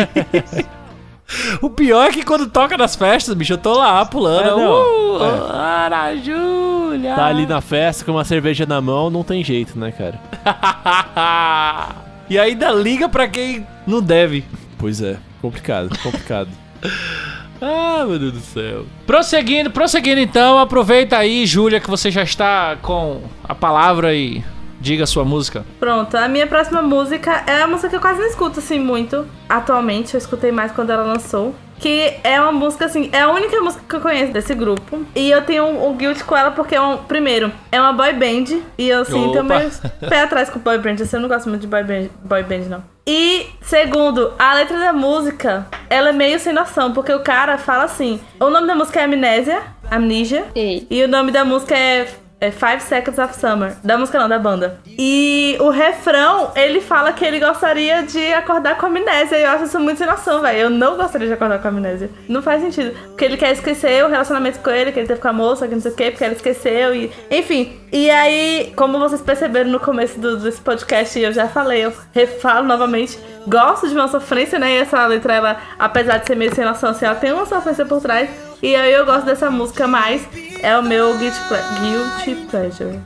[SPEAKER 2] O pior é que quando toca nas festas, bicho, eu tô lá pulando.
[SPEAKER 1] É, não.
[SPEAKER 2] uh, Ana Júlia.
[SPEAKER 1] Tá ali na festa com uma cerveja na mão, não tem jeito, né, cara?
[SPEAKER 2] e ainda liga pra quem não deve.
[SPEAKER 1] Pois é, complicado, complicado.
[SPEAKER 2] Ah, meu Deus do céu. Prosseguindo, prosseguindo então, aproveita aí, Júlia, que você já está com a palavra e diga a sua música.
[SPEAKER 4] Pronto, a minha próxima música é uma música que eu quase não escuto assim muito. Atualmente, eu escutei mais quando ela lançou. que é uma música assim, é a única música que eu conheço desse grupo. E eu tenho um, um guilt com ela porque, é um, primeiro, é uma boy band. E eu, assim, meio pé atrás com boy band. Assim, eu não gosto muito de boy band, boy band, não. E, segundo, a letra da música, ela é meio sem noção, porque o cara fala assim: o nome da música é Amnésia, Amnesia,
[SPEAKER 3] Ei.
[SPEAKER 4] e o nome da música é, é Five Seconds of Summer. Da música não, da banda. E o refrão, ele fala que ele gostaria de acordar com amnésia. E eu acho isso muito sem noção, velho. Eu não gostaria de acordar com amnésia. Não faz sentido. Porque ele quer esquecer o relacionamento com ele, que ele teve com a moça, que não sei o quê, porque ele esqueceu. E... Enfim. E aí, como vocês perceberam no começo do, desse podcast, eu já falei, eu refalo novamente. Gosto de uma sofrência, né? E essa letra, ela, apesar de ser meio sem noção, assim, ela tem uma sofrência por trás. E aí eu gosto dessa música mais. É o meu guilty, guilty pleasure.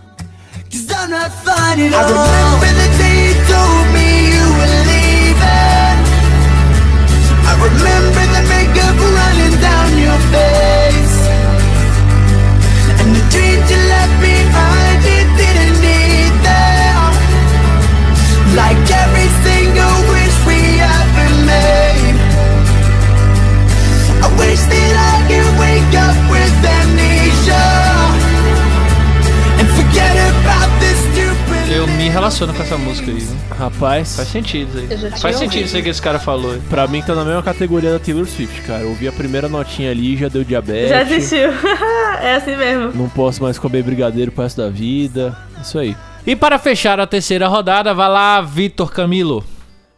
[SPEAKER 5] I remember the day you. I remember the running down your face. And the you didn't need them. Like every single wish we ever made. I wish
[SPEAKER 2] relaciono com essa música aí, né?
[SPEAKER 1] Rapaz,
[SPEAKER 2] Faz sentido isso aí. Faz sentido isso aí que esse cara falou.
[SPEAKER 1] pra mim tá na mesma categoria da Taylor Swift, cara. Eu ouvi a primeira notinha ali, já deu diabetes.
[SPEAKER 4] Já desistiu. é assim mesmo.
[SPEAKER 1] Não posso mais comer brigadeiro pro resto da vida. Isso aí.
[SPEAKER 2] E para fechar a terceira rodada, vai lá, Vitor Camilo.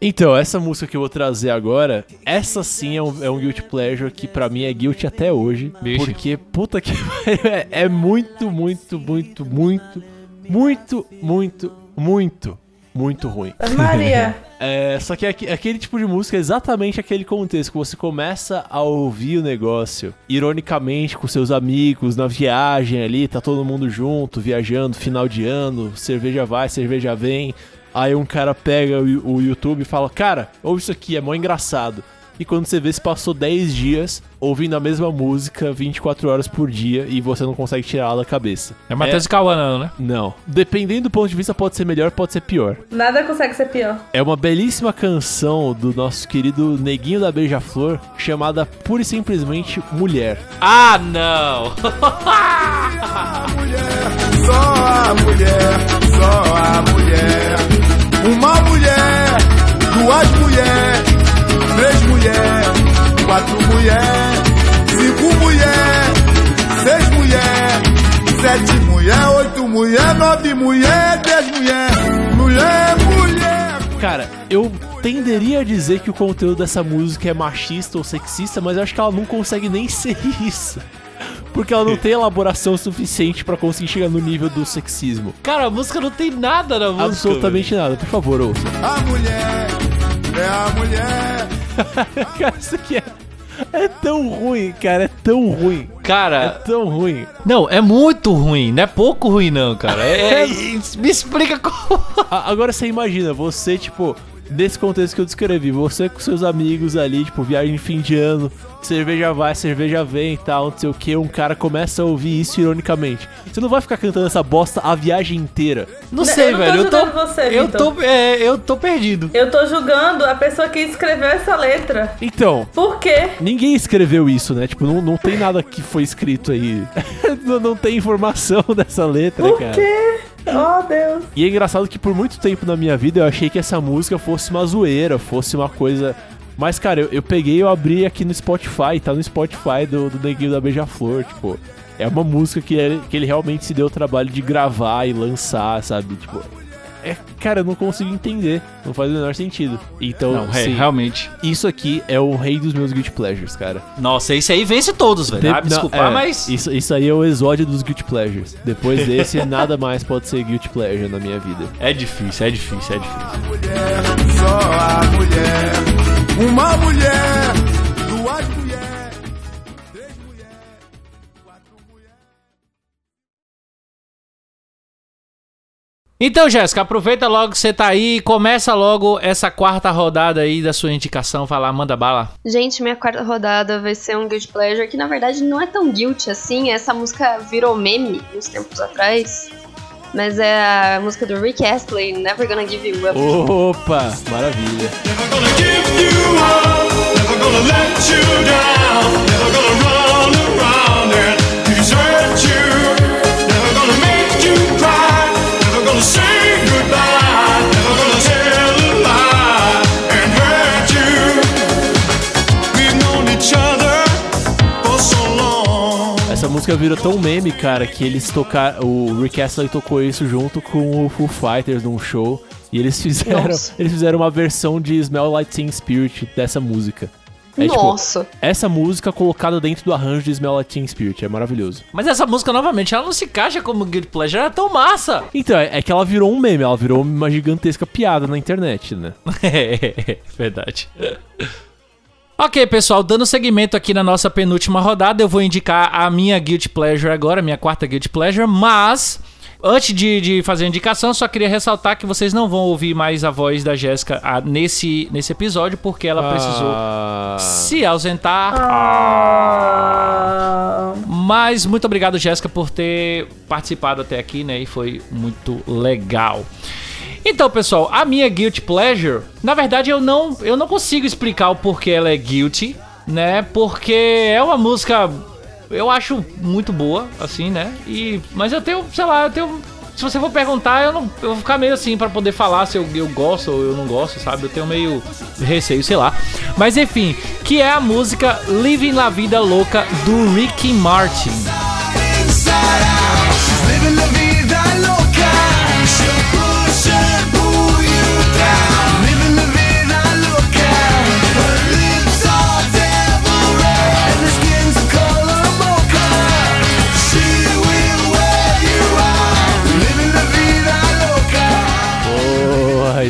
[SPEAKER 1] Então, essa música que eu vou trazer agora, essa sim é um, é um guilty pleasure que pra mim é guilty até hoje.
[SPEAKER 2] Vixe.
[SPEAKER 1] Porque, puta que é, é muito, muito, muito, muito, muito, muito, muito, muito ruim.
[SPEAKER 4] Maria.
[SPEAKER 1] É, só que aque- aquele tipo de música é exatamente aquele contexto que você começa a ouvir o negócio ironicamente com seus amigos na viagem ali, tá todo mundo junto, viajando, final de ano, cerveja vai, cerveja vem. Aí um cara pega o, o YouTube e fala: Cara, ouve isso aqui, é mó engraçado. E quando você vê, se passou 10 dias ouvindo a mesma música 24 horas por dia e você não consegue tirar ela da cabeça.
[SPEAKER 2] É Matheus e Cauã, não, né?
[SPEAKER 1] Não. Dependendo do ponto de vista, pode ser melhor, pode ser pior.
[SPEAKER 4] Nada consegue ser pior.
[SPEAKER 1] É uma belíssima canção do nosso querido Neguinho da Beija-Flor, chamada pura e simplesmente Mulher.
[SPEAKER 2] Ah, não!
[SPEAKER 9] Só a mulher, só a mulher. Uma mulher, duas mulheres, três mulheres, quatro mulheres, cinco mulheres, seis mulheres, sete mulheres, oito mulheres, nove mulheres, dez mulheres. Mulher, mulher.
[SPEAKER 1] Cara, eu tenderia a dizer que o conteúdo dessa música é machista ou sexista, mas eu acho que ela não consegue nem ser isso. Porque ela não tem elaboração suficiente pra conseguir chegar no nível do sexismo.
[SPEAKER 2] Cara, a música não tem nada na música.
[SPEAKER 1] Absolutamente nada. Por favor, ouça.
[SPEAKER 9] A mulher, é a mulher.
[SPEAKER 1] Cara, isso aqui é, é tão ruim, cara. É tão ruim.
[SPEAKER 2] velho.
[SPEAKER 1] É
[SPEAKER 2] Cara,
[SPEAKER 1] tão ruim.
[SPEAKER 2] não, é muito ruim. Não é pouco ruim, não, cara. É, é- me explica como.
[SPEAKER 1] Agora você imagina, você, tipo, nesse contexto que eu descrevi, você com seus amigos ali, tipo, viagem de fim de ano, cerveja vai, cerveja vem e tal, não sei o que, um cara começa a ouvir isso ironicamente. Você não vai ficar cantando essa bosta a viagem inteira.
[SPEAKER 2] Não
[SPEAKER 4] Não,
[SPEAKER 2] sei,
[SPEAKER 4] eu não
[SPEAKER 2] velho. Eu tô,
[SPEAKER 4] julgando você,
[SPEAKER 2] eu tô, é, eu tô perdido.
[SPEAKER 4] Eu tô julgando a pessoa que escreveu essa letra.
[SPEAKER 1] Então,
[SPEAKER 4] Por quê?
[SPEAKER 1] ninguém escreveu isso, né? Tipo, não, não tem nada que foi escrito aí. não, não tem informação dessa letra,
[SPEAKER 4] Por
[SPEAKER 1] cara.
[SPEAKER 4] quê? Oh, Deus.
[SPEAKER 1] E é engraçado que por muito tempo na minha vida eu achei que essa música fosse uma zoeira, fosse uma coisa. Mas, cara, eu, eu peguei eu abri aqui no Spotify, tá no Spotify do, do Neguinho da Beija-Flor, tipo. É uma música que ele, que ele realmente se deu o trabalho de gravar e lançar, sabe? Tipo. É, cara, eu não consigo entender. Não faz o menor sentido. Então,
[SPEAKER 2] Não, é,
[SPEAKER 1] sim,
[SPEAKER 2] realmente.
[SPEAKER 1] isso aqui é o rei dos meus guilty pleasures, cara.
[SPEAKER 2] Nossa, esse aí vence todos, velho. Ah,
[SPEAKER 1] De-
[SPEAKER 2] me desculpar,
[SPEAKER 1] não, é,
[SPEAKER 2] mas.
[SPEAKER 1] Isso, isso aí é o exódio dos guilty pleasures. Depois desse, nada mais pode ser guilty pleasure na minha vida.
[SPEAKER 2] É difícil, é difícil, é difícil.
[SPEAKER 9] mulher, só a mulher. Uma mulher, duas
[SPEAKER 2] Então, Jéssica, aproveita logo que você tá aí e começa logo essa quarta rodada aí da sua indicação. Vai lá, manda bala.
[SPEAKER 3] Gente, minha quarta rodada vai ser um Guilty Pleasure que na verdade não é tão guilty assim. Essa música virou meme uns tempos atrás. Mas é a música do Rick Astley, Never Gonna Give You Up.
[SPEAKER 1] Opa, maravilha.
[SPEAKER 5] Never gonna give you up, never gonna let you down, never gonna run around
[SPEAKER 1] música virou tão meme, cara, que eles tocaram. O Rick Astley tocou isso junto com o Foo Fighters num show. E eles fizeram,
[SPEAKER 3] Nossa.
[SPEAKER 1] eles fizeram uma versão de Smell Like Teen Spirit dessa música. É, tipo,
[SPEAKER 3] Nossa.
[SPEAKER 1] essa música colocada dentro do arranjo de Smell Like Teen Spirit. É maravilhoso.
[SPEAKER 2] Mas essa música, novamente, ela não se encaixa como Guilty Pleasure, ela é tão massa.
[SPEAKER 1] Então, é é que ela virou um meme, ela virou uma gigantesca piada na internet, né?
[SPEAKER 2] É, verdade. Ok, pessoal, dando seguimento aqui na nossa penúltima rodada, eu vou indicar a minha Guilty Pleasure agora, a minha quarta Guilty Pleasure, mas antes de, de fazer a indicação, só queria ressaltar que vocês não vão ouvir mais a voz da Jéssica ah, nesse, nesse episódio, porque ela precisou
[SPEAKER 1] Ah,
[SPEAKER 2] se ausentar.
[SPEAKER 4] Ah,
[SPEAKER 2] Mas muito obrigado, Jéssica, por ter participado até aqui, né? E foi muito legal. Então, pessoal, a minha guilty pleasure, na verdade, eu não, eu não consigo explicar o porquê ela é guilty, né? Porque é uma música eu acho muito boa, assim, né? E mas eu tenho, sei lá, eu tenho se você for perguntar, eu não eu vou ficar meio assim pra poder falar se eu, eu gosto ou eu não gosto, sabe? Eu tenho meio receio, sei lá. Mas enfim, que é a música Living La Vida Louca do Ricky Martin.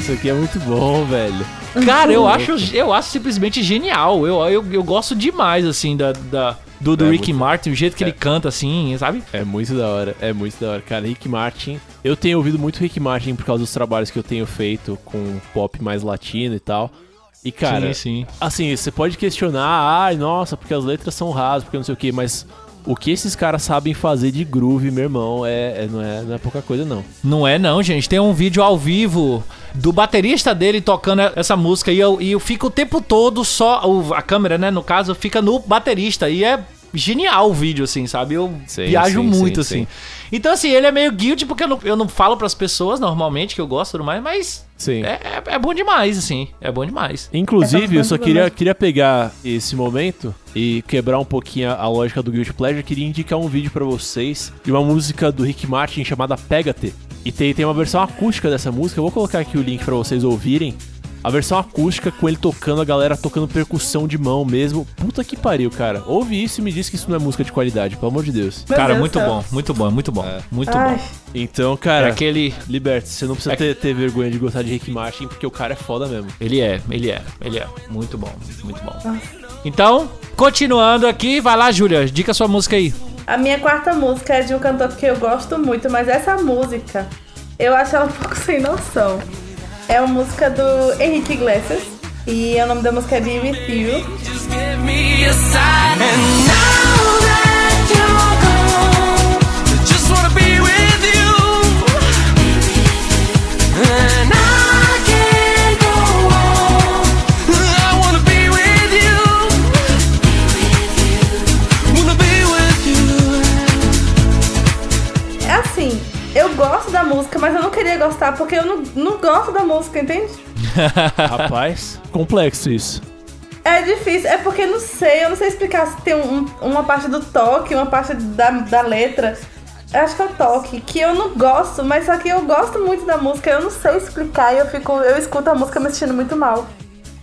[SPEAKER 1] Isso aqui é muito bom, velho.
[SPEAKER 2] Cara, eu acho, eu acho simplesmente genial. Eu, eu, eu gosto demais, assim, da, da- do, do
[SPEAKER 1] É
[SPEAKER 2] Ricky
[SPEAKER 1] muito-
[SPEAKER 2] Martin, o jeito que ele canta, assim, sabe?
[SPEAKER 1] É muito da hora, é muito da hora. Cara, Rick Martin. Eu tenho ouvido muito Rick Martin por causa dos trabalhos que eu tenho feito com pop mais latino e tal. E, cara,
[SPEAKER 2] sim, sim.
[SPEAKER 1] assim, você pode questionar, ai, nossa, porque as letras são rasas, porque não sei o quê, mas o que esses caras sabem fazer de groove, meu irmão, é, é- não, é, não é pouca coisa, não.
[SPEAKER 2] Não é não, gente. Tem um vídeo ao vivo do baterista dele tocando essa música e eu, e eu fico o tempo todo só. a câmera, né, no caso, fica no baterista. E é genial o vídeo, assim, sabe? Eu
[SPEAKER 1] Sim,
[SPEAKER 2] viajo
[SPEAKER 1] sim,
[SPEAKER 2] muito,
[SPEAKER 1] sim,
[SPEAKER 2] assim. Então, assim, ele é meio guilty porque eu não, eu não falo pras pessoas normalmente que eu gosto e tudo mais, mas
[SPEAKER 1] Sim.
[SPEAKER 2] é, é, é bom demais, assim. É bom demais.
[SPEAKER 1] Inclusive, eu só
[SPEAKER 4] bastante
[SPEAKER 1] queria, queria pegar esse momento e quebrar um pouquinho a, lógica do Guilty Pleasure. Queria indicar um vídeo pra vocês de uma música do Rick Martin chamada Pega-te. E tem, tem uma versão acústica dessa música. Eu vou colocar aqui o link pra vocês ouvirem. A versão acústica com ele tocando, a galera tocando percussão de mão mesmo. Puta que pariu, cara. Ouve isso e me diz que isso não é música de qualidade, pelo amor de Deus.
[SPEAKER 4] Meu
[SPEAKER 2] Cara,
[SPEAKER 4] Deus
[SPEAKER 2] muito
[SPEAKER 4] céu.
[SPEAKER 2] bom, muito bom, muito bom. Muito
[SPEAKER 4] Ai,
[SPEAKER 2] bom.
[SPEAKER 1] Então,
[SPEAKER 2] É
[SPEAKER 1] cara,
[SPEAKER 2] aquele.
[SPEAKER 1] liberte você não precisa
[SPEAKER 2] É-
[SPEAKER 1] ter, ter vergonha de gostar de Rick Martin, porque o cara é foda mesmo.
[SPEAKER 2] Ele é, ele é, ele é. Muito bom, muito bom. Então, continuando aqui, vai lá, Júlia, dica sua música aí.
[SPEAKER 4] A minha quarta música é de um cantor que eu gosto muito, mas essa música eu acho ela um pouco sem noção. É uma música do Henrique Iglesias e o nome da música é Be With You. Música, entende?
[SPEAKER 1] Rapaz, complexo isso.
[SPEAKER 4] É difícil, é porque não sei, eu não sei explicar se tem um- uma parte do toque, uma parte da, da letra. Eu acho que é o toque, que eu não gosto, mas só que eu gosto muito da música, eu não sei explicar e eu fico, eu escuto a música me sentindo muito mal.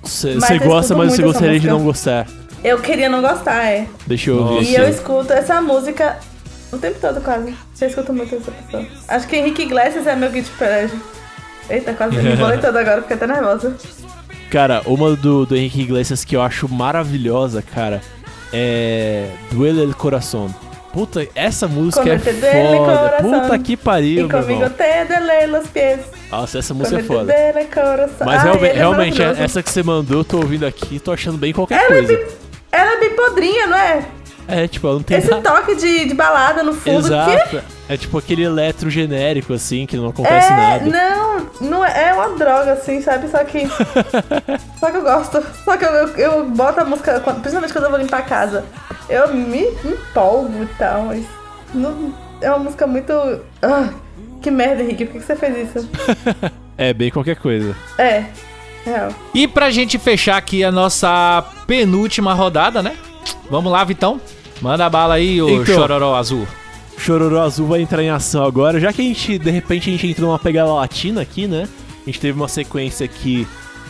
[SPEAKER 1] Você gosta, mas você gostaria de
[SPEAKER 4] música.
[SPEAKER 1] não gostar.
[SPEAKER 4] Eu queria não gostar, é.
[SPEAKER 1] Deixa eu ouvir.
[SPEAKER 4] E eu escuto essa música o tempo todo, quase. Eu escuto muito essa pessoa. Acho que Henrique Iglesias é meu guilty pleasure. Eita, quase me toda agora, fiquei até nervosa.
[SPEAKER 1] Cara, uma do, do Henrique Iglesias que eu acho maravilhosa, cara, é Duele el Corazón. Puta, essa música
[SPEAKER 4] Como
[SPEAKER 1] é foda. Puta que pariu,
[SPEAKER 4] e
[SPEAKER 1] meu irmão. Nossa, essa música é foda.
[SPEAKER 4] coração.
[SPEAKER 1] Mas
[SPEAKER 4] ele é
[SPEAKER 1] realmente,
[SPEAKER 4] maravilhoso.
[SPEAKER 1] essa que você mandou, eu tô ouvindo aqui tô achando bem qualquer
[SPEAKER 4] Ela é,
[SPEAKER 1] coisa.
[SPEAKER 4] bem, ela é bem podrinha, não é?
[SPEAKER 1] É, tipo, ela não tem
[SPEAKER 4] Esse
[SPEAKER 1] nada.
[SPEAKER 4] toque de, de balada no fundo.
[SPEAKER 1] Exato.
[SPEAKER 4] Que?
[SPEAKER 1] É tipo aquele eletro genérico, assim, que não acontece
[SPEAKER 4] é,
[SPEAKER 1] nada.
[SPEAKER 4] não, não é, é uma droga, assim, sabe? Só que. só que eu gosto. Só que eu, eu, eu boto a música, principalmente quando eu vou limpar a casa. Eu me empolgo e tal, mas. Não, é uma música muito. Ah, que merda, Henrique, por que que você fez isso?
[SPEAKER 1] É, bem qualquer coisa.
[SPEAKER 4] É, real.
[SPEAKER 2] E pra gente fechar aqui a nossa penúltima rodada, né? Vamos lá, Vitão. Manda bala aí, ô
[SPEAKER 1] Então.
[SPEAKER 2] chororó azul.
[SPEAKER 1] Chororô Azul vai entrar em ação agora, já que a gente, de repente, a gente entrou numa pegada latina aqui, né? A gente teve uma sequência aqui,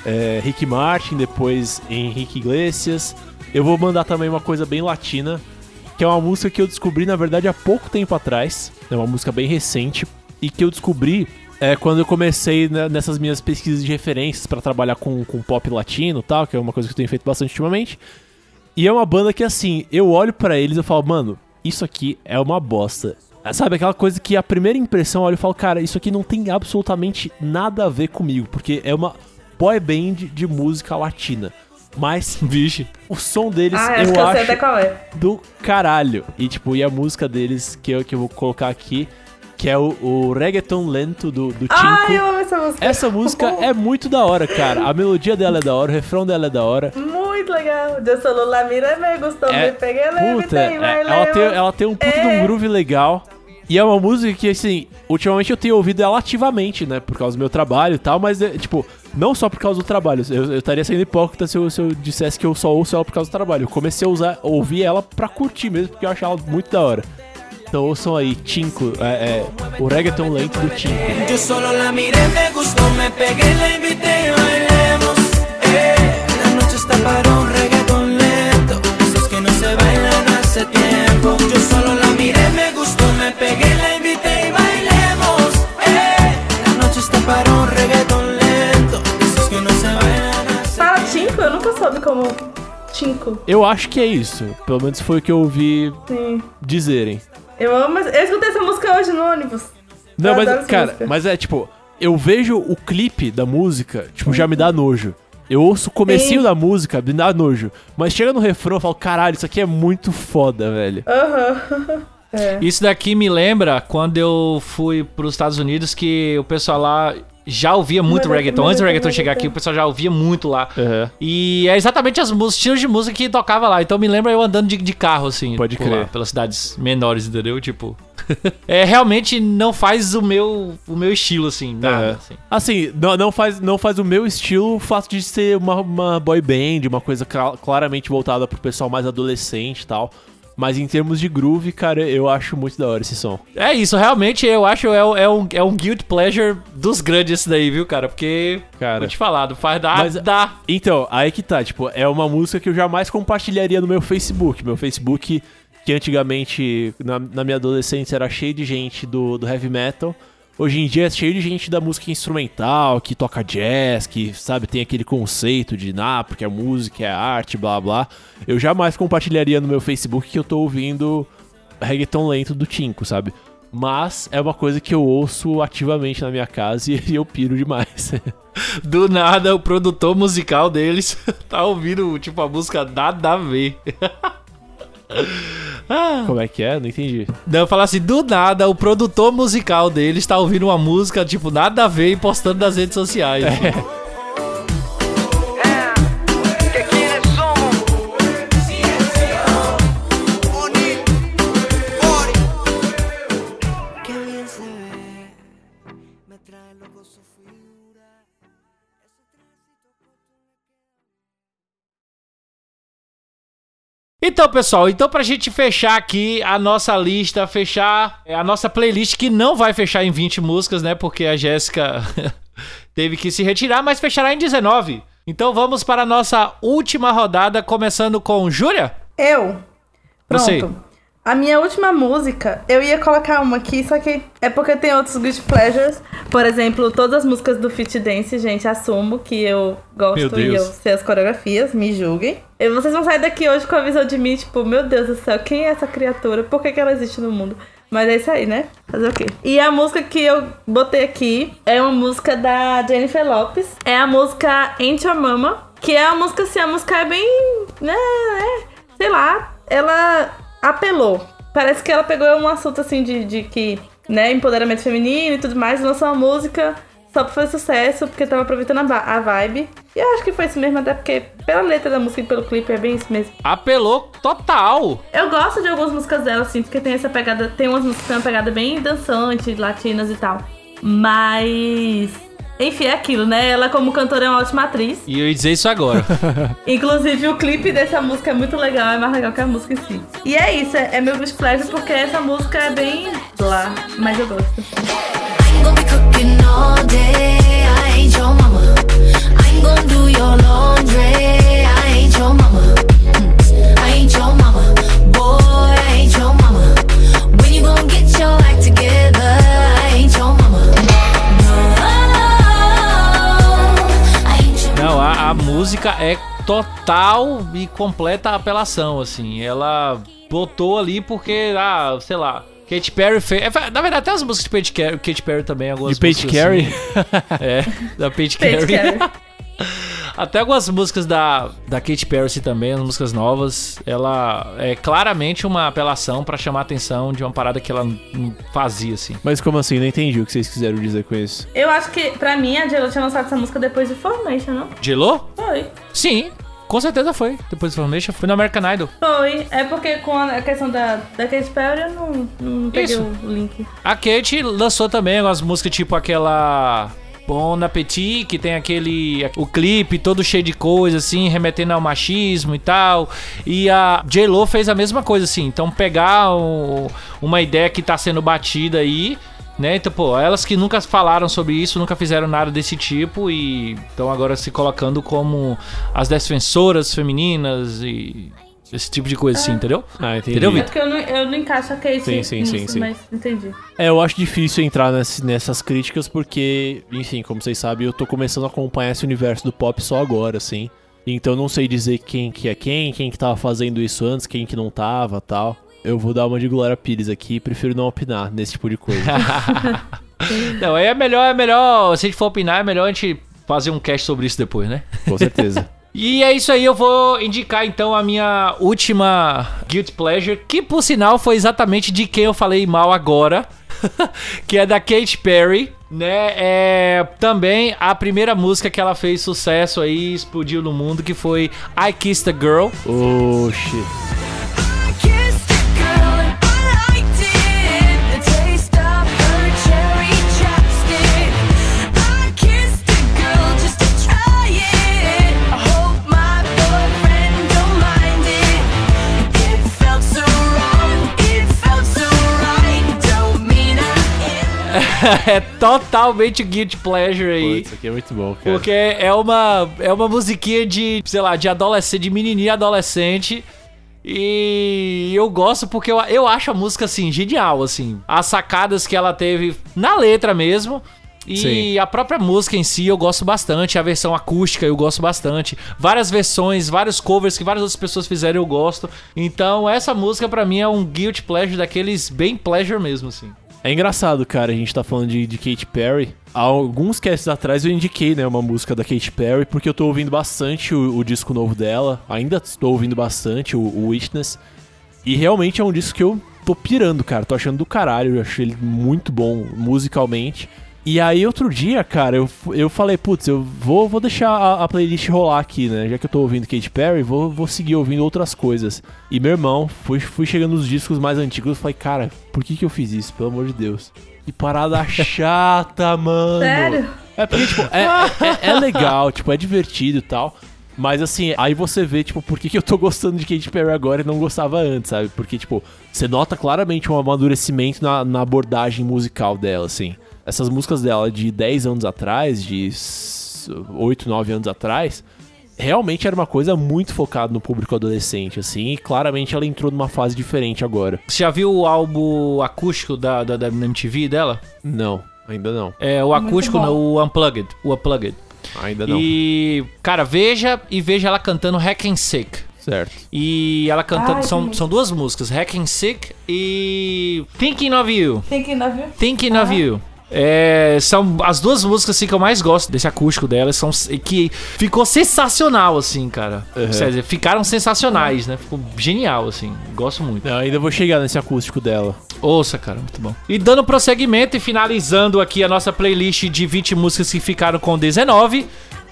[SPEAKER 1] é, Rick Martin, depois Henrique Iglesias. Eu vou mandar também uma coisa bem latina, que é uma música que eu descobri, na verdade, há pouco tempo atrás. É uma música bem recente, e que eu descobri é, quando eu comecei né, nessas minhas pesquisas de referências pra trabalhar com, com pop latino e tal, que é uma coisa que eu tenho feito bastante ultimamente. E é uma banda que, assim, eu olho pra eles e falo, mano, isso aqui é uma bosta. Sabe, aquela coisa que a primeira impressão eu olho e falo, cara, isso aqui não tem absolutamente nada a ver comigo, porque é uma boy band de música latina. Mas,
[SPEAKER 2] Vixe.
[SPEAKER 1] o som deles
[SPEAKER 4] Ah, acho
[SPEAKER 1] eu
[SPEAKER 4] que eu
[SPEAKER 1] acho
[SPEAKER 4] até qual é.
[SPEAKER 1] do caralho. E, tipo, e a música deles que eu, que eu vou colocar aqui, que é o, o reggaeton lento do, do Tinko.
[SPEAKER 4] Ai, eu amo essa música.
[SPEAKER 1] Essa música é muito da hora, cara. A melodia dela é da hora, o refrão dela é da hora.
[SPEAKER 4] Muito legal. Eu solo la mira, me gustou,
[SPEAKER 1] É,
[SPEAKER 4] me peguei,
[SPEAKER 1] puta,
[SPEAKER 4] levitei,
[SPEAKER 1] é, ela, tem, ela tem um puto de
[SPEAKER 4] É.
[SPEAKER 1] um groove legal. E é uma música que, assim, ultimamente eu tenho ouvido ela ativamente, né? Por causa do meu trabalho e tal, mas, é, tipo, não só por causa do trabalho. Eu, eu estaria sendo hipócrita se eu, se eu dissesse que eu só ouço ela por causa do trabalho. Eu comecei a usar, ouvir ela pra curtir mesmo, porque eu acho ela muito da hora. Então ouçam aí, Tinko, é, é, o reggaeton lento do Tinko.
[SPEAKER 5] Yo solo la miré, me gustó, me pegué, la invité bailemos. Está para un reggaetón lento, esos que no se bailan hace tiempo. Yo solo la miré, me gustó, me pegué, la invité y bailemos. Eh, la noche está para un reggaetón lento, esos que no se bailan hace
[SPEAKER 4] Fala Tinko, eu nunca soube como Tinko.
[SPEAKER 1] Eu acho que é isso. Pelo menos foi o que eu ouvi
[SPEAKER 4] Sim.
[SPEAKER 1] dizerem.
[SPEAKER 4] Eu amo, mas eu escutei essa música hoje no ônibus.
[SPEAKER 1] Não,
[SPEAKER 4] Eu
[SPEAKER 1] mas, cara,
[SPEAKER 4] música.
[SPEAKER 1] mas é tipo, eu vejo o clipe da música, tipo, já me dá nojo. Eu ouço o comecinho
[SPEAKER 4] Sim.
[SPEAKER 1] da música, me dá nojo. Mas chega no refrão eu falo, caralho, isso aqui é muito foda, velho.
[SPEAKER 4] Aham. É.
[SPEAKER 2] Isso daqui me lembra quando eu fui pros Estados Unidos que o pessoal lá já ouvia muito
[SPEAKER 4] Reggaeton,
[SPEAKER 2] reggaeton. Antes do reggaeton chegar aqui, o pessoal já ouvia muito lá.
[SPEAKER 1] Uhum.
[SPEAKER 2] E é exatamente as músicas, estilos de música que tocava lá. Então me lembra eu andando de, de carro, assim.
[SPEAKER 1] Pode crer.
[SPEAKER 2] lá, pelas cidades menores, entendeu? Tipo. é, realmente não faz o meu, o meu estilo, assim, nada.
[SPEAKER 1] É.
[SPEAKER 2] assim.
[SPEAKER 1] Assim, não, não, faz, não faz o meu estilo o fato de ser uma, uma boy band, uma coisa cla- claramente voltada pro pessoal mais adolescente e tal. Mas em termos de groove, cara, eu acho muito da hora esse som.
[SPEAKER 2] É isso, realmente eu acho é, é um, é um guilt pleasure dos grandes esse daí, viu, cara? Porque,
[SPEAKER 1] Cara.
[SPEAKER 2] vou te falar, faz dar,
[SPEAKER 1] Mas-
[SPEAKER 2] dá.
[SPEAKER 1] Então, aí que tá, tipo, é uma música que eu jamais compartilharia no meu Facebook. Meu Facebook, que antigamente, na, na minha adolescência, era cheio de gente do, do heavy metal. Hoje em dia é cheio de gente da música instrumental, que toca jazz, que, sabe, tem aquele conceito de, ah, porque a música é arte, blá blá. Eu jamais compartilharia no meu Facebook que eu tô ouvindo reggaeton lento do Tinko, sabe? Mas é uma coisa que eu ouço ativamente na minha casa e eu piro demais.
[SPEAKER 2] Do nada, o produtor musical deles tá ouvindo, tipo, a música nada a ver.
[SPEAKER 1] Como é que é? Não entendi.
[SPEAKER 2] Não, eu falo assim, do nada, o produtor musical deles tá ouvindo uma música, tipo, nada a ver e postando nas redes sociais.
[SPEAKER 5] ¿Que
[SPEAKER 2] Então, pessoal, então pra gente fechar aqui a nossa lista, fechar é, a nossa playlist, que não vai fechar em 20 músicas, né? Porque a Jéssica teve que se retirar, mas fechará em 19. Então vamos para a nossa última rodada, começando com Júlia.
[SPEAKER 4] Eu. Pronto.
[SPEAKER 2] Você.
[SPEAKER 4] A minha última música, eu ia colocar uma aqui, só que é porque tem outros good pleasures. Por exemplo, todas as músicas do Fit Dance, gente, assumo que eu gosto e eu sei as coreografias, me julguem. E vocês vão sair daqui hoje com a visão de mim, tipo, meu Deus do céu, quem é essa criatura? Por que, que ela existe no mundo? Mas é isso aí, né? Fazer o quê? E a música que eu botei aqui é uma música da Jennifer Lopes. É a música Ain't Your Mama. Que é a música, assim, a música é bem. né? né, Sei lá. Ela apelou. Parece que ela pegou um assunto assim de, de que né, empoderamento feminino e tudo mais, lançou uma música só pra fazer sucesso, porque tava aproveitando a, a vibe. E eu acho que foi isso mesmo, até porque pela letra da música e pelo clipe é bem isso mesmo.
[SPEAKER 2] Apelou total.
[SPEAKER 4] Eu gosto de algumas músicas dela, assim, porque tem essa pegada. Tem umas músicas que tem uma pegada bem dançante, latinas e tal. Mas. Enfim, é aquilo, né? Ela, como cantora, é uma ótima atriz.
[SPEAKER 2] E eu ia dizer isso agora.
[SPEAKER 4] Inclusive, o clipe dessa música é muito legal, é mais legal que a música em si. E é isso, é, é meu guilty pleasure porque essa música é bem lá, mas eu gosto.
[SPEAKER 8] I ain't gonna be cooking all day. I ain't your mama. I ain't gonna do your laundry.
[SPEAKER 2] Música é total e completa apelação, assim. Ela botou ali porque, ah, sei lá. Katy Perry fez. é, Na verdade, até as músicas de Katy Perry, Katy Perry também, algumas
[SPEAKER 1] De
[SPEAKER 2] músicas
[SPEAKER 1] Carey?
[SPEAKER 2] assim. é, da Carey.
[SPEAKER 4] Carey.
[SPEAKER 2] Até algumas músicas da, da Katy Perry também, as músicas novas, ela é claramente uma apelação pra chamar a atenção de uma parada que ela não fazia, assim.
[SPEAKER 1] Mas como assim? Não entendi o que vocês quiseram dizer com isso.
[SPEAKER 4] Eu acho que, pra mim, a J.Lo tinha lançado essa música depois de Formation, não?
[SPEAKER 2] Gelô?
[SPEAKER 4] Foi.
[SPEAKER 2] Sim, com certeza foi. Depois do Formation, foi no American Idol.
[SPEAKER 4] Foi. É porque com a questão da, da Katy Perry eu não, não peguei
[SPEAKER 2] Isso.
[SPEAKER 4] o link.
[SPEAKER 2] A Kate lançou também algumas músicas tipo aquela Bon Appetit, que tem aquele o clipe todo cheio de coisa assim, remetendo ao machismo e tal. E a J-Lo fez a mesma coisa assim. Então pegar o- uma ideia que tá sendo batida aí, né? Então, pô, elas que nunca falaram sobre isso, nunca fizeram nada desse tipo e estão agora se colocando como as defensoras femininas e esse tipo de coisa assim, entendeu?
[SPEAKER 1] Ah, entendi.
[SPEAKER 2] Entendeu,
[SPEAKER 4] É
[SPEAKER 2] Vitor?
[SPEAKER 4] porque eu não, eu não encaixo a Kate
[SPEAKER 1] Sim, sim,
[SPEAKER 4] nisso,
[SPEAKER 1] sim, sim.
[SPEAKER 4] mas entendi.
[SPEAKER 1] É, eu acho difícil entrar nesse- nessas críticas porque, enfim, como vocês sabem, eu tô começando a acompanhar esse universo do pop só agora, assim. Então eu não sei dizer quem que é quem, quem que tava fazendo isso antes, quem que não tava tal. Eu vou dar uma de Glória Pires aqui, prefiro não opinar nesse tipo de coisa.
[SPEAKER 2] Não, aí é melhor, é melhor, se a gente for opinar, é melhor a gente fazer um cast sobre isso depois, né?
[SPEAKER 1] Com certeza.
[SPEAKER 2] E é isso aí, eu vou indicar então a minha última Guilty Pleasure, que por sinal foi exatamente de quem eu falei mal agora, que é da Katy Perry, né? É também a primeira música que ela fez sucesso aí, explodiu no mundo, que foi I Kissed a Girl.
[SPEAKER 1] Oh, shit.
[SPEAKER 2] é totalmente Guilty Pleasure aí.
[SPEAKER 1] Putz, isso aqui é muito bom, cara.
[SPEAKER 2] Porque é uma, é uma musiquinha de, sei lá, de adolescente, de menininha adolescente. E eu gosto porque eu, eu acho a música, assim, genial, assim. As sacadas que ela teve na letra mesmo. E
[SPEAKER 1] Sim.
[SPEAKER 2] a própria música em si eu gosto bastante. A versão acústica eu gosto bastante. Várias versões, vários covers que várias outras pessoas fizeram eu gosto. Então essa música pra mim é um guilty pleasure daqueles bem pleasure mesmo, assim.
[SPEAKER 1] É engraçado, cara, a gente tá falando de, de Katy Perry. Há alguns casts atrás eu indiquei, né, uma música da Katy Perry, porque eu tô ouvindo bastante o, o disco novo dela. Ainda estou ouvindo bastante o, o Witness. E realmente é um disco que eu tô pirando, cara. Tô achando do caralho. Eu achei ele muito bom musicalmente. E aí, outro dia, cara, eu, eu falei, putz, eu vou, vou deixar a, a playlist rolar aqui, né? Já que eu tô ouvindo Katy Perry, vou, vou seguir ouvindo outras coisas. E meu irmão, fui, fui chegando nos discos mais antigos e falei, cara, por que que eu fiz isso? Pelo amor de Deus. Que parada chata, mano.
[SPEAKER 4] Sério?
[SPEAKER 1] É porque, tipo, é, é, é legal, tipo, é divertido e tal. Mas assim, aí você vê, tipo, por que, que eu tô gostando de Katy Perry agora e não gostava antes, sabe? Porque, tipo, você nota claramente um amadurecimento na, na abordagem musical dela, assim. Essas músicas dela de 10 anos atrás, de s- 8, 9 anos atrás, realmente era uma coisa muito focada no público adolescente, assim. E claramente ela entrou numa fase diferente agora.
[SPEAKER 2] Você já viu o álbum acústico da, da, da MTV dela?
[SPEAKER 1] Não, ainda não.
[SPEAKER 2] É o acústico,
[SPEAKER 4] bom.
[SPEAKER 2] não, o Unplugged. O Unplugged.
[SPEAKER 1] Ainda não.
[SPEAKER 2] E, cara, veja e veja ela cantando Hack and Sick.
[SPEAKER 1] Certo.
[SPEAKER 2] E ela cantando.
[SPEAKER 4] Ai,
[SPEAKER 2] são, são duas músicas, Hack and Sick e Thinking of You.
[SPEAKER 4] Ir na viu?
[SPEAKER 2] Thinking of You. É, são as duas músicas assim, que eu mais gosto desse acústico dela, são que ficou sensacional, assim, cara. Quer dizer, ficaram sensacionais, né? Ficou genial, assim. Gosto muito.
[SPEAKER 1] Não, ainda vou chegar nesse acústico dela.
[SPEAKER 2] Ouça, cara, muito bom. E dando prosseguimento e finalizando aqui a nossa playlist de 20 músicas que ficaram com 19,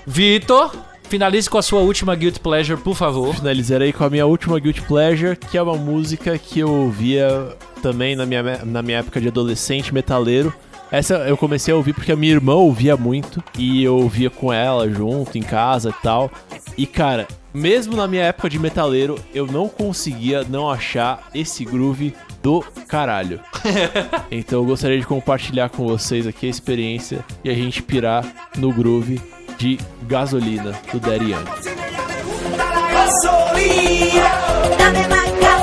[SPEAKER 2] Vitor, finalize com a sua última Guilty Pleasure, por favor.
[SPEAKER 1] Finalizarei com a minha última Guilty Pleasure, que é uma música que eu ouvia também na minha, na minha época de adolescente metaleiro. Essa eu comecei a ouvir porque a minha irmã ouvia muito e eu ouvia com ela junto em casa e tal. E cara, mesmo na minha época de metaleiro, eu não conseguia não achar esse groove do caralho. então eu gostaria de compartilhar com vocês aqui a experiência e a gente pirar no groove de gasolina do Daddy Yankee.
[SPEAKER 8] Dame más gasolina.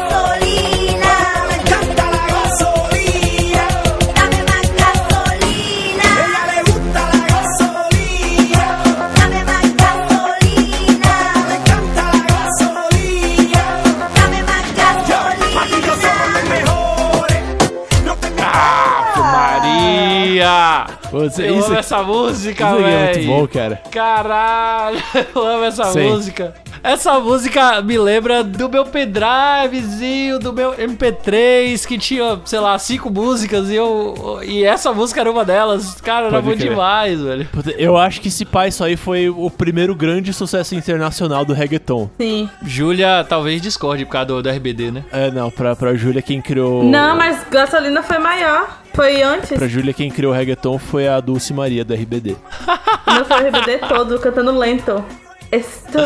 [SPEAKER 2] Maria!
[SPEAKER 1] Putz,
[SPEAKER 2] Eu
[SPEAKER 1] isso,
[SPEAKER 2] amo essa música, velho.
[SPEAKER 1] é muito bom, cara.
[SPEAKER 2] Caralho, eu amo essa
[SPEAKER 1] Sim.
[SPEAKER 2] música. Essa música me lembra do meu pendrivezinho, do meu MP3, que tinha, sei lá, cinco músicas e eu. E essa música era uma delas. Cara, era
[SPEAKER 1] Pode
[SPEAKER 2] bom
[SPEAKER 1] crer.
[SPEAKER 2] demais, velho.
[SPEAKER 1] Puta, Eu acho que esse pai, isso aí foi o primeiro grande sucesso internacional do reggaeton.
[SPEAKER 4] Sim.
[SPEAKER 2] Júlia talvez discorde por causa do, do RBD, né?
[SPEAKER 1] É, não, pra, pra Júlia quem criou.
[SPEAKER 4] Não, mas gasolina foi maior. Foi antes.
[SPEAKER 1] Pra Júlia quem criou o reggaeton foi a Dulce Maria do RBD.
[SPEAKER 4] O meu foi o RBD todo, cantando lento. Estou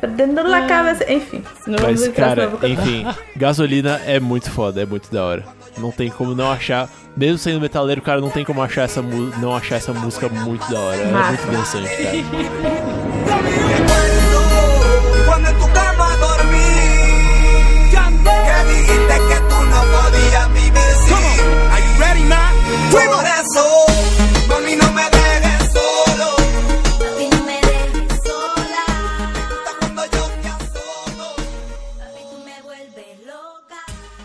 [SPEAKER 4] perdendo a cabeça. Enfim. Não
[SPEAKER 1] Mas, cara, enfim, gasolina é muito foda, é muito da hora. Não tem como não achar. Mesmo sendo metaleiro, cara, não tem como achar essa mu- não achar essa música muito da hora. É muito dançante, cara.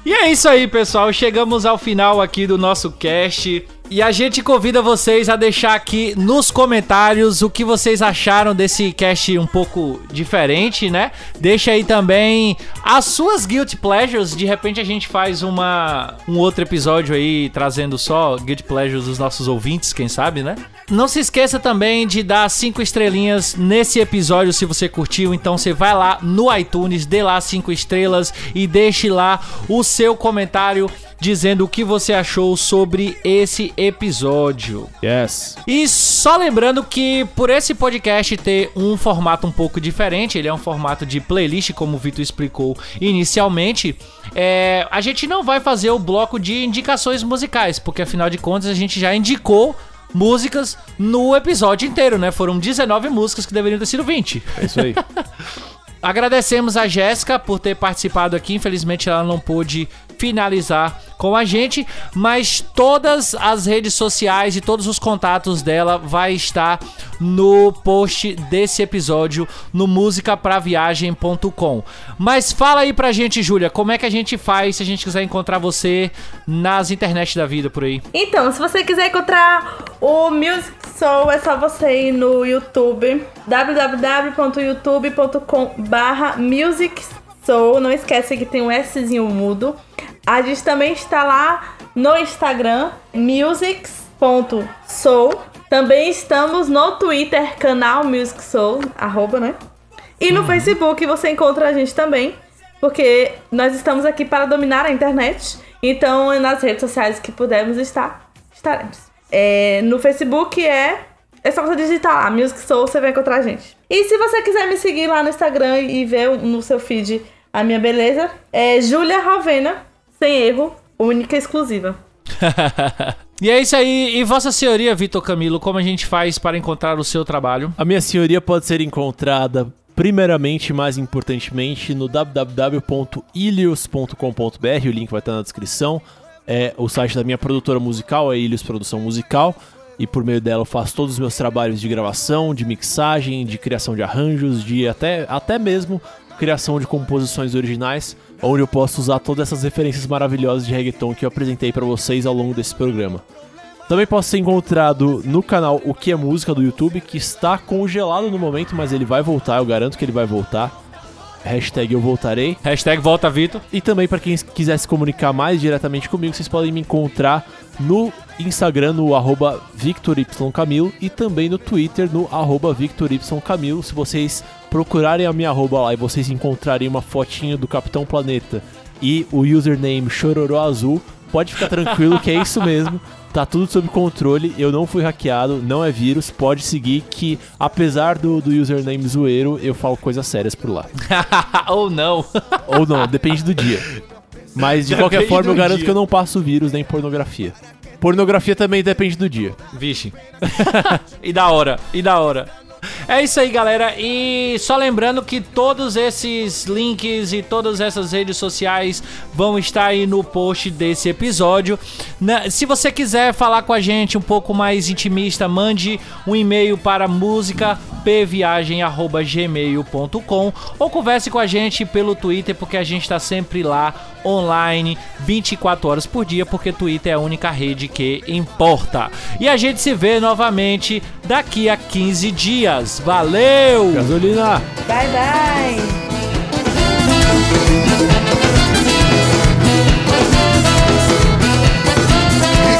[SPEAKER 2] E é isso aí, pessoal. Chegamos ao final aqui do nosso cast. E a gente convida vocês a deixar aqui nos comentários o que vocês acharam desse cast um pouco diferente, né? Deixa aí também as suas guilty pleasures. De repente a gente faz uma um outro episódio aí trazendo só guilty pleasures dos nossos ouvintes, quem sabe, né? Não se esqueça também de dar cinco estrelinhas nesse episódio se você curtiu. Então você vai lá no iTunes, dê lá cinco estrelas e deixe lá o seu comentário dizendo o que você achou sobre esse episódio.
[SPEAKER 1] Yes.
[SPEAKER 2] E só lembrando que por esse podcast ter um formato um pouco diferente, ele é um formato de playlist, como o Vitor explicou inicialmente, é, a gente não vai fazer o bloco de indicações musicais, porque afinal de contas a gente já indicou músicas no episódio inteiro, né? Foram 19 músicas que deveriam ter sido 20.
[SPEAKER 1] É isso aí.
[SPEAKER 2] Agradecemos a Jéssica por ter participado aqui. Infelizmente ela não pôde finalizar com a gente, mas todas as redes sociais e todos os contatos dela vai estar no post desse episódio no musicapraviagem.com. Mas fala aí pra gente, Júlia, como é que a gente faz se a gente quiser encontrar você nas internet da vida por aí?
[SPEAKER 4] Então, se você quiser encontrar o Music Soul, é só você ir no YouTube, www.youtube.com barra Music Soul. Não esquece que tem um Szinho mudo. A gente também está lá no Instagram, musics.soul. Também estamos no Twitter, canal Music Soul, arroba, né? E no Facebook você encontra a gente também, porque nós estamos aqui para dominar a internet. Então, nas redes sociais que pudermos estar, estaremos. É, no Facebook é. É só você digitar lá, Music Soul, você vai encontrar a gente. E se você quiser me seguir lá no Instagram e ver no seu feed a minha beleza, é Julia Ravena, sem erro, única e exclusiva.
[SPEAKER 2] e é isso aí. E Vossa Senhoria, Vitor Camilo, como a gente faz para encontrar o seu trabalho?
[SPEAKER 1] A minha senhoria pode ser encontrada primeiramente e mais importantemente no www.ilios.com.br, o link vai estar na descrição. É o site da minha produtora musical, é Ilios Produção Musical, e por meio dela eu faço todos os meus trabalhos de gravação, de mixagem, de criação de arranjos, de até, até mesmo criação de composições originais, onde eu posso usar todas essas referências maravilhosas de reggaeton que eu apresentei para vocês ao longo desse programa. Também posso ser encontrado no canal O Que é Música do YouTube, que está congelado no momento, mas ele vai voltar, eu garanto que ele vai voltar. Hashtag eu voltarei.
[SPEAKER 2] Hashtag volta Vitor.
[SPEAKER 1] E também para quem quiser se comunicar mais diretamente comigo, vocês podem me encontrar no Instagram no arroba VictorYCamilo e também no Twitter no arroba VictorYCamilo. Se vocês procurarem a minha arroba lá e vocês encontrarem uma fotinho do Capitão Planeta e o username Chororó Azul, pode ficar tranquilo que é isso mesmo. Tá tudo sob controle, eu não fui hackeado, não é vírus, pode seguir que, apesar do, do username zoeiro, eu falo coisas sérias por lá.
[SPEAKER 2] Ou não.
[SPEAKER 1] Ou não, depende do dia. Mas de qualquer
[SPEAKER 2] Depende
[SPEAKER 1] forma, eu garanto
[SPEAKER 2] dia.
[SPEAKER 1] que eu não passo vírus nem pornografia. Pornografia também depende do dia.
[SPEAKER 2] Vixe. e da hora, e da hora. É isso aí, galera. E só lembrando que todos esses links e todas essas redes sociais vão estar aí no post desse episódio. Na- se você quiser falar com a gente um pouco mais intimista, mande um e-mail para musicapviagem@gmail.com ou converse com a gente pelo Twitter, porque a gente está sempre lá online 24 horas por dia, porque Twitter é a única rede que importa. E a gente se vê novamente daqui a 15 dias. Valeu!
[SPEAKER 1] Gasolina!
[SPEAKER 4] Bye, bye.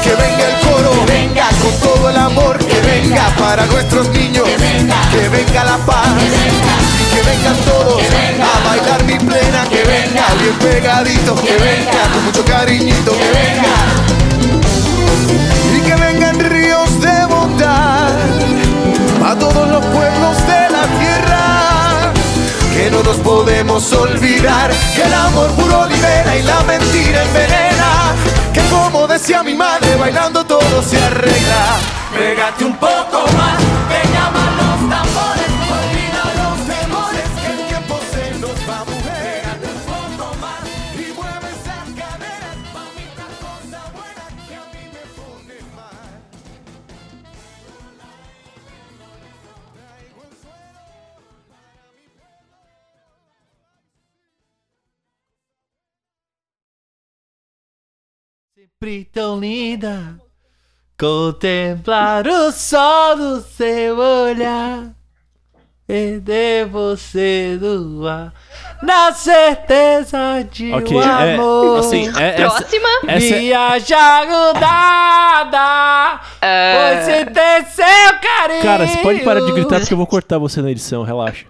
[SPEAKER 9] Que venga venga con todo el amor, que venga para nuestros niños, que venga, la paz, que vengan todos a bailar mi plena, que venga bien pegadito, que venga con mucho cariñito, que venga y que vengan ríos de bondad a todos los pueblos de la tierra. Que no nos podemos olvidar que el amor puro libera y la mentira envenena. Que como decía mi madre, bailando todo se arregla. Pégate un poco más, que llaman los tambores.
[SPEAKER 2] Sempre tão linda contemplar o sol do seu olhar. Perder você do ar na certeza de
[SPEAKER 1] Ok,
[SPEAKER 2] um
[SPEAKER 1] é.
[SPEAKER 2] amor.
[SPEAKER 1] Assim, é,
[SPEAKER 3] Próxima.
[SPEAKER 1] essa,
[SPEAKER 2] Viajar grudada, pois se tem seu carinho.
[SPEAKER 1] Cara, você pode parar de gritar porque eu vou cortar você na edição, relaxa.